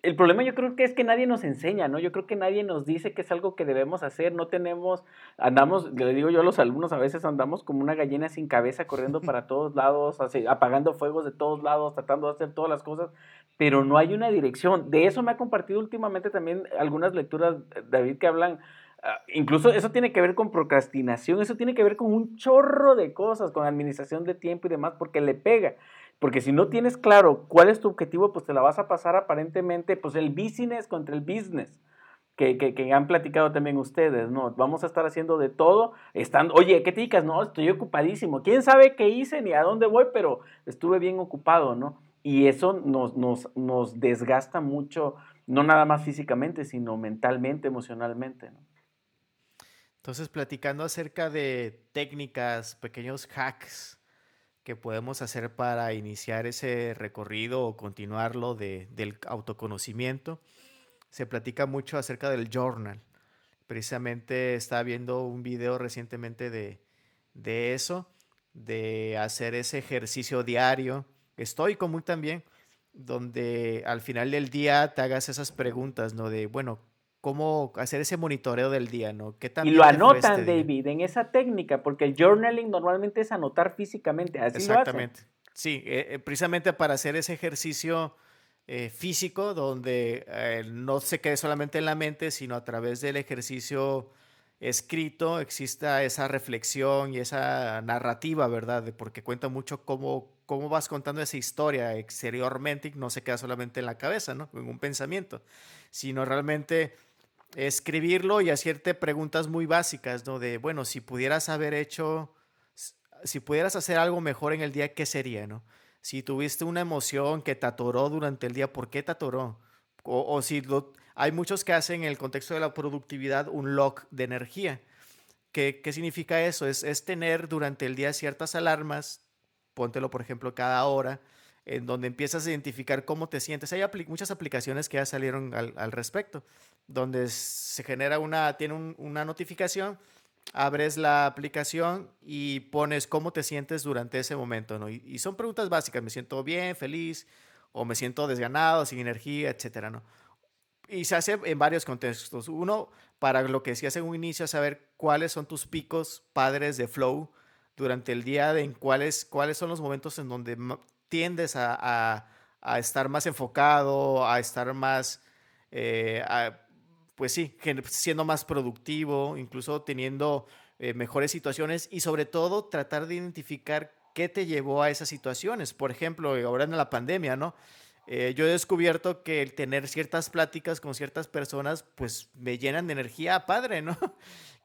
el problema yo creo que es que nadie nos enseña, ¿no? Yo creo que nadie nos dice que es algo que debemos hacer, no tenemos, andamos, le digo yo a los alumnos, a veces andamos como una gallina sin cabeza corriendo para todos lados, así, apagando fuegos de todos lados, tratando de hacer todas las cosas, pero no hay una dirección. De eso me ha compartido últimamente también algunas lecturas, David, que hablan ah, incluso eso tiene que ver con procrastinación, eso tiene que ver con un chorro de cosas, con administración de tiempo y demás, porque le pega. Porque si no tienes claro cuál es tu objetivo, pues te la vas a pasar aparentemente, pues el business contra el business. Que, que, han platicado también ustedes, ¿no? Vamos a estar haciendo de todo, están, oye, ¿qué te digas? No, estoy ocupadísimo. ¿Quién sabe qué hice ni a dónde voy? Pero estuve bien ocupado, ¿no? Y eso nos, nos, nos desgasta mucho, no nada más físicamente, sino mentalmente, emocionalmente, ¿no? Entonces, platicando acerca de técnicas, pequeños hacks que podemos hacer para iniciar ese recorrido o continuarlo de, del autoconocimiento. Se platica mucho acerca del journal. Precisamente estaba viendo un video recientemente de, de eso, de hacer ese ejercicio diario, estoico muy también, donde al final del día te hagas esas preguntas, ¿no? De, bueno, cómo hacer ese monitoreo del día, ¿no? ¿Qué y lo anotan, este David, en esa técnica, porque el journaling normalmente es anotar físicamente. Así Exactamente. Sí, eh, eh, precisamente para hacer ese ejercicio eh, físico, donde no se quede solamente en la mente, sino a través del ejercicio escrito exista esa reflexión y esa narrativa, ¿verdad? porque cuenta mucho cómo, cómo vas contando esa historia exteriormente y no se queda solamente en la cabeza, ¿no? En un pensamiento, sino realmente escribirlo y hacerte preguntas muy básicas, ¿no? De, bueno, si pudieras haber hecho, si pudieras hacer algo mejor en el día, ¿qué sería, no? Si tuviste una emoción que te atoró durante el día, ¿por qué te atoró? O, si hay muchos que hacen en el contexto de la productividad un lock de energía. ¿Qué, qué significa eso? Es, es tener durante el día ciertas alarmas, póntelo por ejemplo cada hora, en donde empiezas a identificar cómo te sientes. Hay muchas aplicaciones que ya salieron al, al, respecto, donde se genera una, tiene una notificación, abres la aplicación y pones cómo te sientes durante ese momento, ¿no? Y, son preguntas básicas, me siento bien, feliz, o me siento desganado, sin energía, etcétera, ¿no? Y se hace en varios contextos. Uno, para lo que decías en un inicio, saber cuáles son tus picos padres de flow durante el día, en cuáles, cuáles son los momentos en donde tiendes a, estar más enfocado, a estar más, eh, pues sí, siendo más productivo, incluso teniendo eh, mejores situaciones y sobre todo tratar de identificar qué te llevó a esas situaciones. Por ejemplo, ahora en la pandemia, ¿no? Eh, yo he descubierto que el tener ciertas pláticas con ciertas personas, pues me llenan de energía padre, ¿no?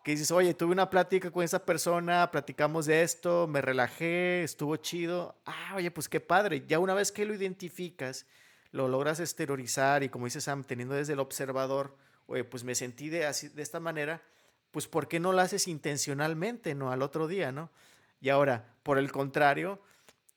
Que dices, oye, tuve una plática con esa persona, platicamos de esto, me relajé, estuvo chido. Ah, oye, pues qué padre. Ya una vez que lo identificas, lo logras exteriorizar y como dice Sam, teniendo desde el observador, oye, pues me sentí de, así, de esta manera, pues ¿por qué no lo haces intencionalmente, no al otro día, no? Y ahora, por el contrario,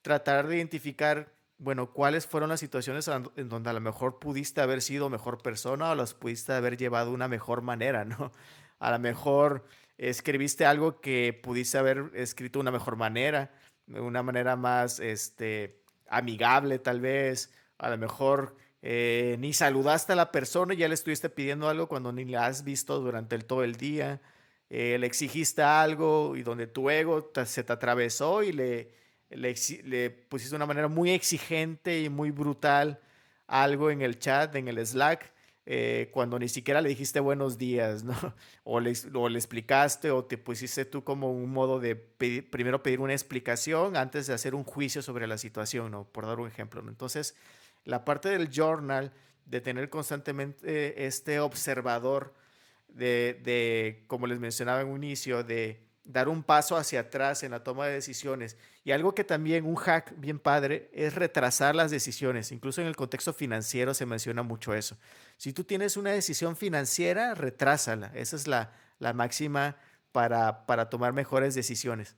tratar de identificar, bueno, cuáles fueron las situaciones en donde a lo mejor pudiste haber sido mejor persona o las pudiste haber llevado de una mejor manera, ¿no? A lo mejor escribiste algo que pudiste haber escrito de una mejor manera, de una manera más este, amigable tal vez, a lo mejor eh, ni saludaste a la persona y ya le estuviste pidiendo algo cuando ni la has visto durante el, todo el día, eh, le exigiste algo y donde tu ego se te atravesó y le, le, le pusiste de una manera muy exigente y muy brutal algo en el chat, en el Slack eh, cuando ni siquiera le dijiste buenos días, ¿no? O le, explicaste o te pusiste tú como un modo de primero pedir una explicación antes de hacer un juicio sobre la situación, ¿no? Por dar un ejemplo. Entonces, la parte del journal, de tener constantemente este observador de, de, como les mencionaba en un inicio, de dar un paso hacia atrás en la toma de decisiones. Y algo que también un hack bien padre es retrasar las decisiones. Incluso en el contexto financiero se menciona mucho eso. Si tú tienes una decisión financiera, retrásala. Esa es la, la máxima para, para tomar mejores decisiones.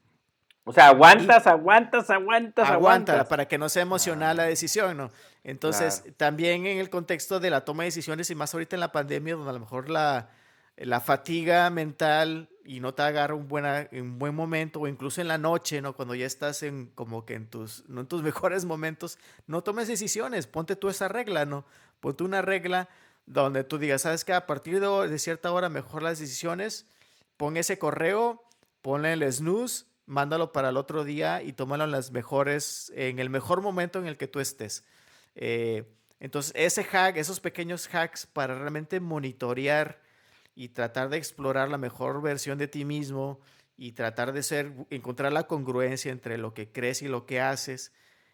O sea, aguantas, aguantas, aguantas, aguantas. para que no sea emocional la decisión, ¿no? Entonces, también en el contexto de la toma de decisiones y más ahorita en la pandemia, donde a lo mejor la, la fatiga mental y no te agarra un, buena, un buen momento o incluso en la noche, ¿no? Cuando ya estás en como que en tus, no en tus mejores momentos, no tomes decisiones, ponte tú esa regla, ¿no? Ponte una regla donde tú digas, ¿sabes qué? A partir de, cierta hora mejor las decisiones, pon ese correo, ponle el snooze, mándalo para el otro día y tómalo en las mejores, en el mejor momento en el que tú estés. Eh, entonces, ese hack, esos pequeños hacks para realmente monitorear y tratar de explorar la mejor versión de ti mismo y tratar de ser, encontrar la congruencia entre lo que crees y lo que haces,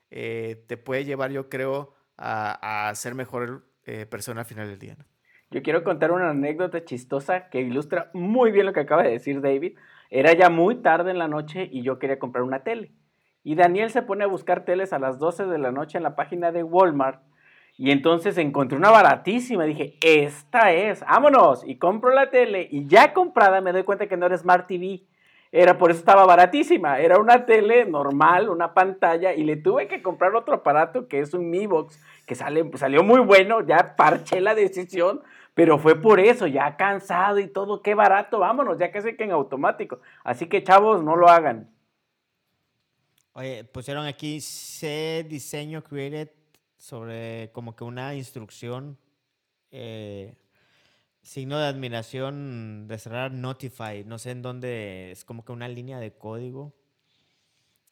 eh, te puede llevar, yo creo, a, a ser mejor eh, persona al final del día. Yo quiero contar una anécdota chistosa que ilustra muy bien lo que acaba de decir David. Era ya muy tarde en la noche y yo quería comprar una tele. Y Daniel se pone a buscar teles a las 12 de la noche en la página de Walmart y entonces encontré una baratísima. Dije, esta es, vámonos. Y compro la tele. Y ya comprada me doy cuenta que no era Smart TV. era por eso estaba baratísima. Era una tele normal, una pantalla, y le tuve que comprar otro aparato que es un Mi Box, que sale, salió muy bueno, ya parché la decisión, pero fue por eso, ya cansado y todo, qué barato, vámonos, ya casi que en automático. Así que chavos, no lo hagan. Oye, pusieron aquí C diseño created sobre como que una instrucción, eh, signo de admiración de cerrar Notify, no sé en dónde, es como que una línea de código.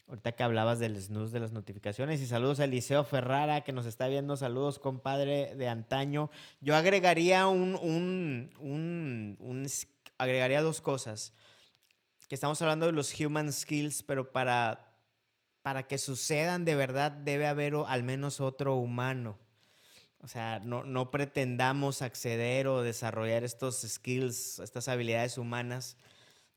Ahorita que hablabas del snooze de las notificaciones y saludos a Eliseo Ferrara que nos está viendo, saludos compadre de antaño. Yo agregaría un, un, un, un agregaría dos cosas. Que estamos hablando de los human skills, pero para para que sucedan de verdad debe haber al menos otro humano. O sea, no, no, pretendamos acceder o desarrollar estos skills, estas habilidades humanas,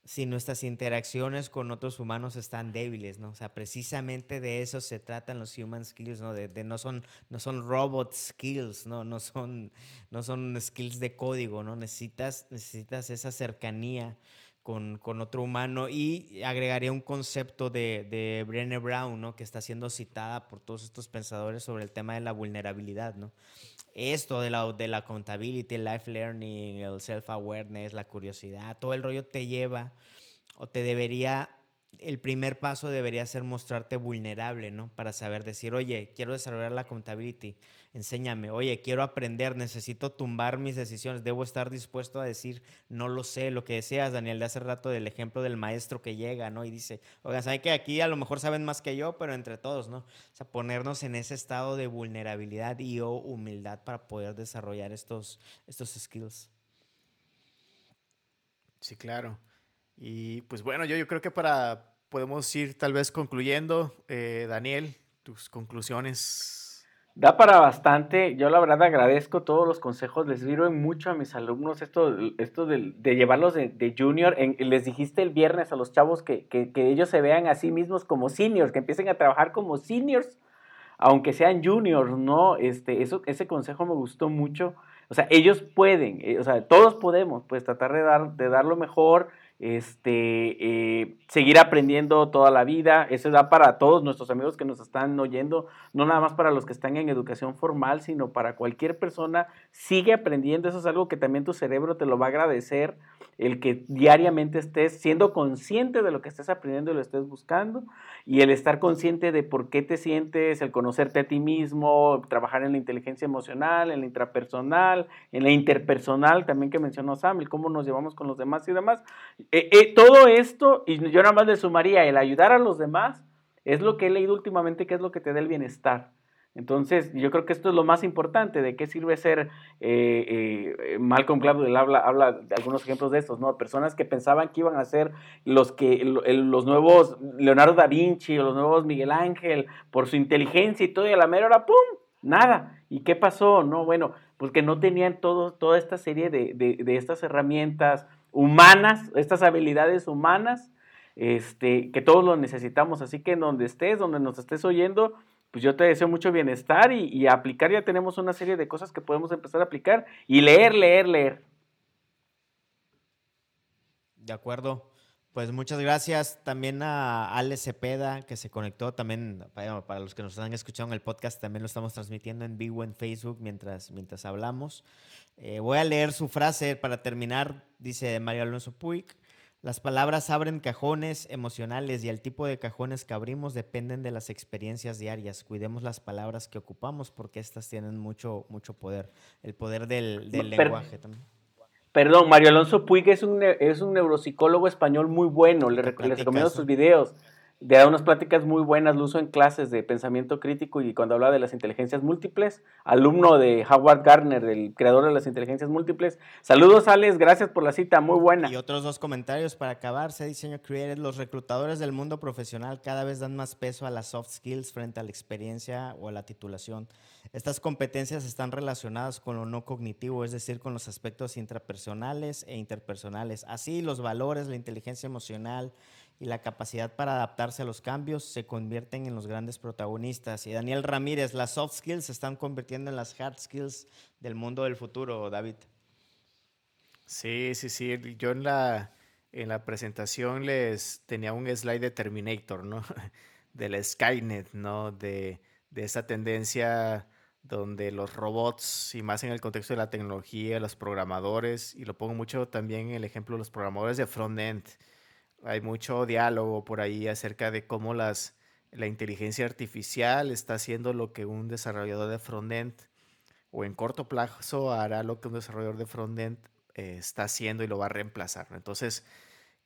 si nuestras interacciones con otros humanos están débiles, ¿no? O sea, precisamente de eso se tratan los human skills, ¿no? De, no, son, no son robot skills, ¿no? No son, no son skills de código, ¿no? Necesitas, necesitas esa cercanía con, otro humano y agregaría un concepto de, de Brown, ¿no? que está siendo citada por todos estos pensadores sobre el tema de la vulnerabilidad. ¿no? Esto de la, de la accountability, el life learning, el self-awareness, la curiosidad, todo el rollo te lleva o te debería el primer paso debería ser mostrarte vulnerable, ¿no? Para saber decir, oye, quiero desarrollar la accountability, enséñame, oye, quiero aprender, necesito tumbar mis decisiones, debo estar dispuesto a decir, no lo sé, lo que decías, Daniel, de hace rato del ejemplo del maestro que llega, ¿no? Y dice, oigan, ¿saben que aquí a lo mejor saben más que yo, pero entre todos, ¿no? O sea, ponernos en ese estado de vulnerabilidad y o humildad para poder desarrollar estos, estos skills. Sí, claro. Y pues bueno, yo, yo creo que para podemos ir tal vez concluyendo. Eh, Daniel, tus conclusiones. Da para bastante. Yo la verdad agradezco todos los consejos. Les sirven mucho a mis alumnos esto, esto de, llevarlos de, junior. les dijiste el viernes a los chavos que, que, ellos se vean a sí mismos como seniors, que empiecen a trabajar como seniors, aunque sean juniors, ¿no? Este, eso, ese consejo me gustó mucho. O sea, ellos pueden, eh, o sea, todos podemos, pues tratar de dar, de dar lo mejor este, eh, seguir aprendiendo toda la vida. Eso da para todos nuestros amigos que nos están oyendo, no nada más para los que están en educación formal, sino para cualquier persona. Sigue aprendiendo, eso es algo que también tu cerebro te lo va a agradecer, el que diariamente estés siendo consciente de lo que estés aprendiendo y lo estés buscando, y el estar consciente de por qué te sientes, el conocerte a ti mismo, trabajar en la inteligencia emocional, en la intrapersonal, en la interpersonal, también que mencionó Sam, el cómo nos llevamos con los demás y demás eh, eh, todo esto, y yo nada más le sumaría el ayudar a los demás, es lo que he leído últimamente que es lo que te da el bienestar. Entonces, yo creo que esto es lo más importante, de qué sirve ser, eh, Malcolm Gladwell habla, habla de algunos ejemplos de estos, ¿no? Personas que pensaban que iban a ser los, que, los nuevos Leonardo da Vinci los nuevos Miguel Ángel por su inteligencia y todo, y a la mera hora, ¡pum! Nada. ¿Y qué pasó? No, bueno, pues que no tenían todo, toda esta serie de, de estas herramientas, humanas, estas habilidades humanas, este, que todos lo necesitamos. Así que en donde estés, donde nos estés oyendo, pues yo te deseo mucho bienestar y, y, aplicar. Ya tenemos una serie de cosas que podemos empezar a aplicar y leer, leer, leer. De acuerdo. Pues muchas gracias también a Ale Cepeda que se conectó también, para los que nos han escuchado en el podcast, también lo estamos transmitiendo en vivo en Facebook mientras, mientras hablamos. Eh, voy a leer su frase para terminar, dice Mario Alonso Puig. Las palabras abren cajones emocionales y el tipo de cajones que abrimos dependen de las experiencias diarias. Cuidemos las palabras que ocupamos porque estas tienen mucho, mucho poder. El poder del, lenguaje también. Perdón, Mario Alonso Puig es un, es un neuropsicólogo español muy bueno, le, les recomiendo sus videos. Da unas pláticas muy buenas, lo uso en clases de pensamiento crítico y cuando habla de las inteligencias múltiples, alumno de Howard Gardner, el creador de las inteligencias múltiples. Saludos, Alex, gracias por la cita, muy buena. Y otros dos comentarios para acabar. Se diseño created, los reclutadores del mundo profesional cada vez dan más peso a las soft skills frente a la experiencia o a la titulación. Estas competencias están relacionadas con lo no cognitivo, es decir, con los aspectos intrapersonales e interpersonales. Así, los valores, la inteligencia emocional y la capacidad para adaptarse a los cambios se convierten en los grandes protagonistas. Y Daniel Ramírez, las soft skills se están convirtiendo en las hard skills del mundo del futuro, David. Sí, sí, sí. Yo en la, en la presentación les tenía un slide de Terminator, ¿no? Del Skynet, ¿no? De, de esa tendencia donde los robots, y más en el contexto de la tecnología, los programadores, y lo pongo mucho también en el ejemplo de los programadores de front-end, hay mucho diálogo por ahí acerca de cómo las, la inteligencia artificial está haciendo lo que un desarrollador de front-end o en corto plazo hará lo que un desarrollador de front-end eh, está haciendo y lo va a reemplazar. Entonces,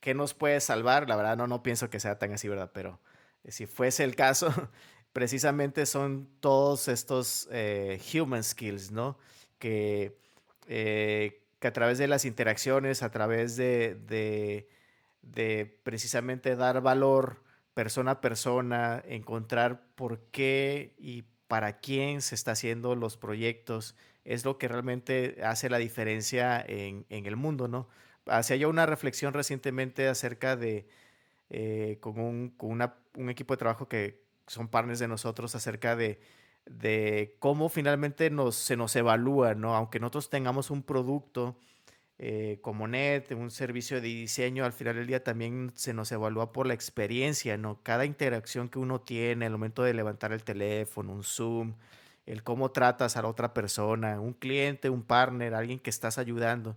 ¿qué nos puede salvar? La verdad no, no pienso que sea tan así, ¿verdad? Pero eh, si fuese el caso, precisamente son todos estos eh, human skills, ¿no? Que, eh, que, a través de las interacciones, a través de, de, de, precisamente dar valor persona a persona, encontrar por qué y para quién se está haciendo los proyectos, es lo que realmente hace la diferencia en, en el mundo, ¿no? Hacía yo una reflexión recientemente acerca de, eh, con, un, con una, un equipo de trabajo que, son partners de nosotros acerca de, de cómo finalmente nos, se nos evalúa, ¿no? Aunque nosotros tengamos un producto eh, como NET, un servicio de diseño, al final del día también se nos evalúa por la experiencia, ¿no? Cada interacción que uno tiene, el momento de levantar el teléfono, un Zoom, el cómo tratas a la otra persona, un cliente, un partner, alguien que estás ayudando,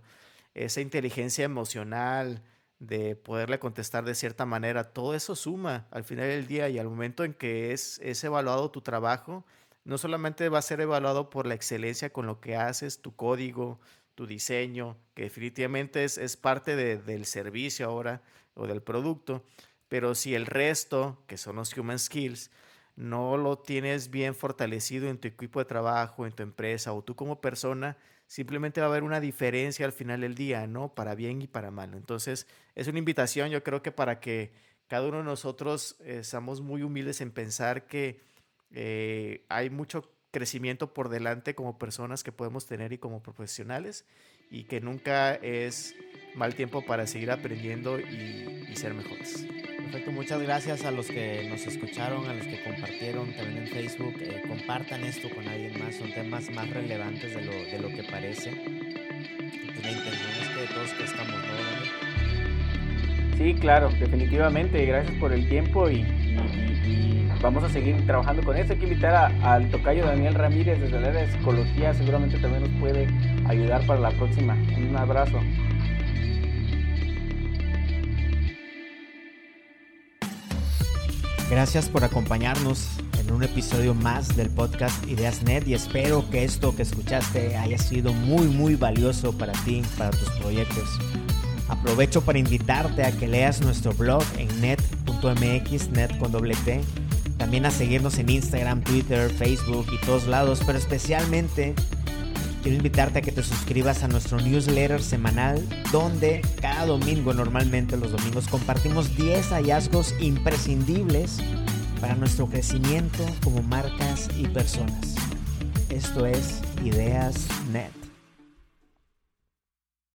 esa inteligencia emocional, de poderle contestar de cierta manera, todo eso suma al final del día y al momento en que es, es evaluado tu trabajo, no solamente va a ser evaluado por la excelencia con lo que haces, tu código, tu diseño, que definitivamente es, es parte de, del servicio ahora o del producto, pero si el resto, que son los human skills, no lo tienes bien fortalecido en tu equipo de trabajo, en tu empresa o tú como persona, simplemente va a haber una diferencia al final del día, ¿no? Para bien y para mal. Entonces, es una invitación, yo creo que para que cada uno de nosotros eh, seamos muy humildes en pensar que eh, hay mucho crecimiento por delante como personas que podemos tener y como profesionales y que nunca es mal tiempo para seguir aprendiendo y, y ser mejores. Perfecto, muchas gracias a los que nos escucharon, a los que compartieron también en Facebook. Eh, compartan esto con alguien más, son temas más relevantes de lo, de lo que parece. Pues la intención es que todos crezcamos, ¿no? Sí, claro, definitivamente. Gracias por el tiempo y, y, vamos a seguir trabajando con eso. Hay que invitar al tocayo Daniel Ramírez desde la área de psicología, seguramente también nos puede ayudar para la próxima. Un abrazo. Gracias por acompañarnos en un episodio más del podcast Ideas Net y espero que esto que escuchaste haya sido muy muy valioso para ti, para tus proyectos. Aprovecho para invitarte a que leas nuestro blog en net.mx, net con doble T. También a seguirnos en Instagram, Twitter, Facebook y todos lados, pero especialmente quiero invitarte a que te suscribas a nuestro newsletter semanal donde cada domingo, normalmente los domingos, compartimos 10 hallazgos imprescindibles para nuestro crecimiento como marcas y personas. Esto es Ideas Net.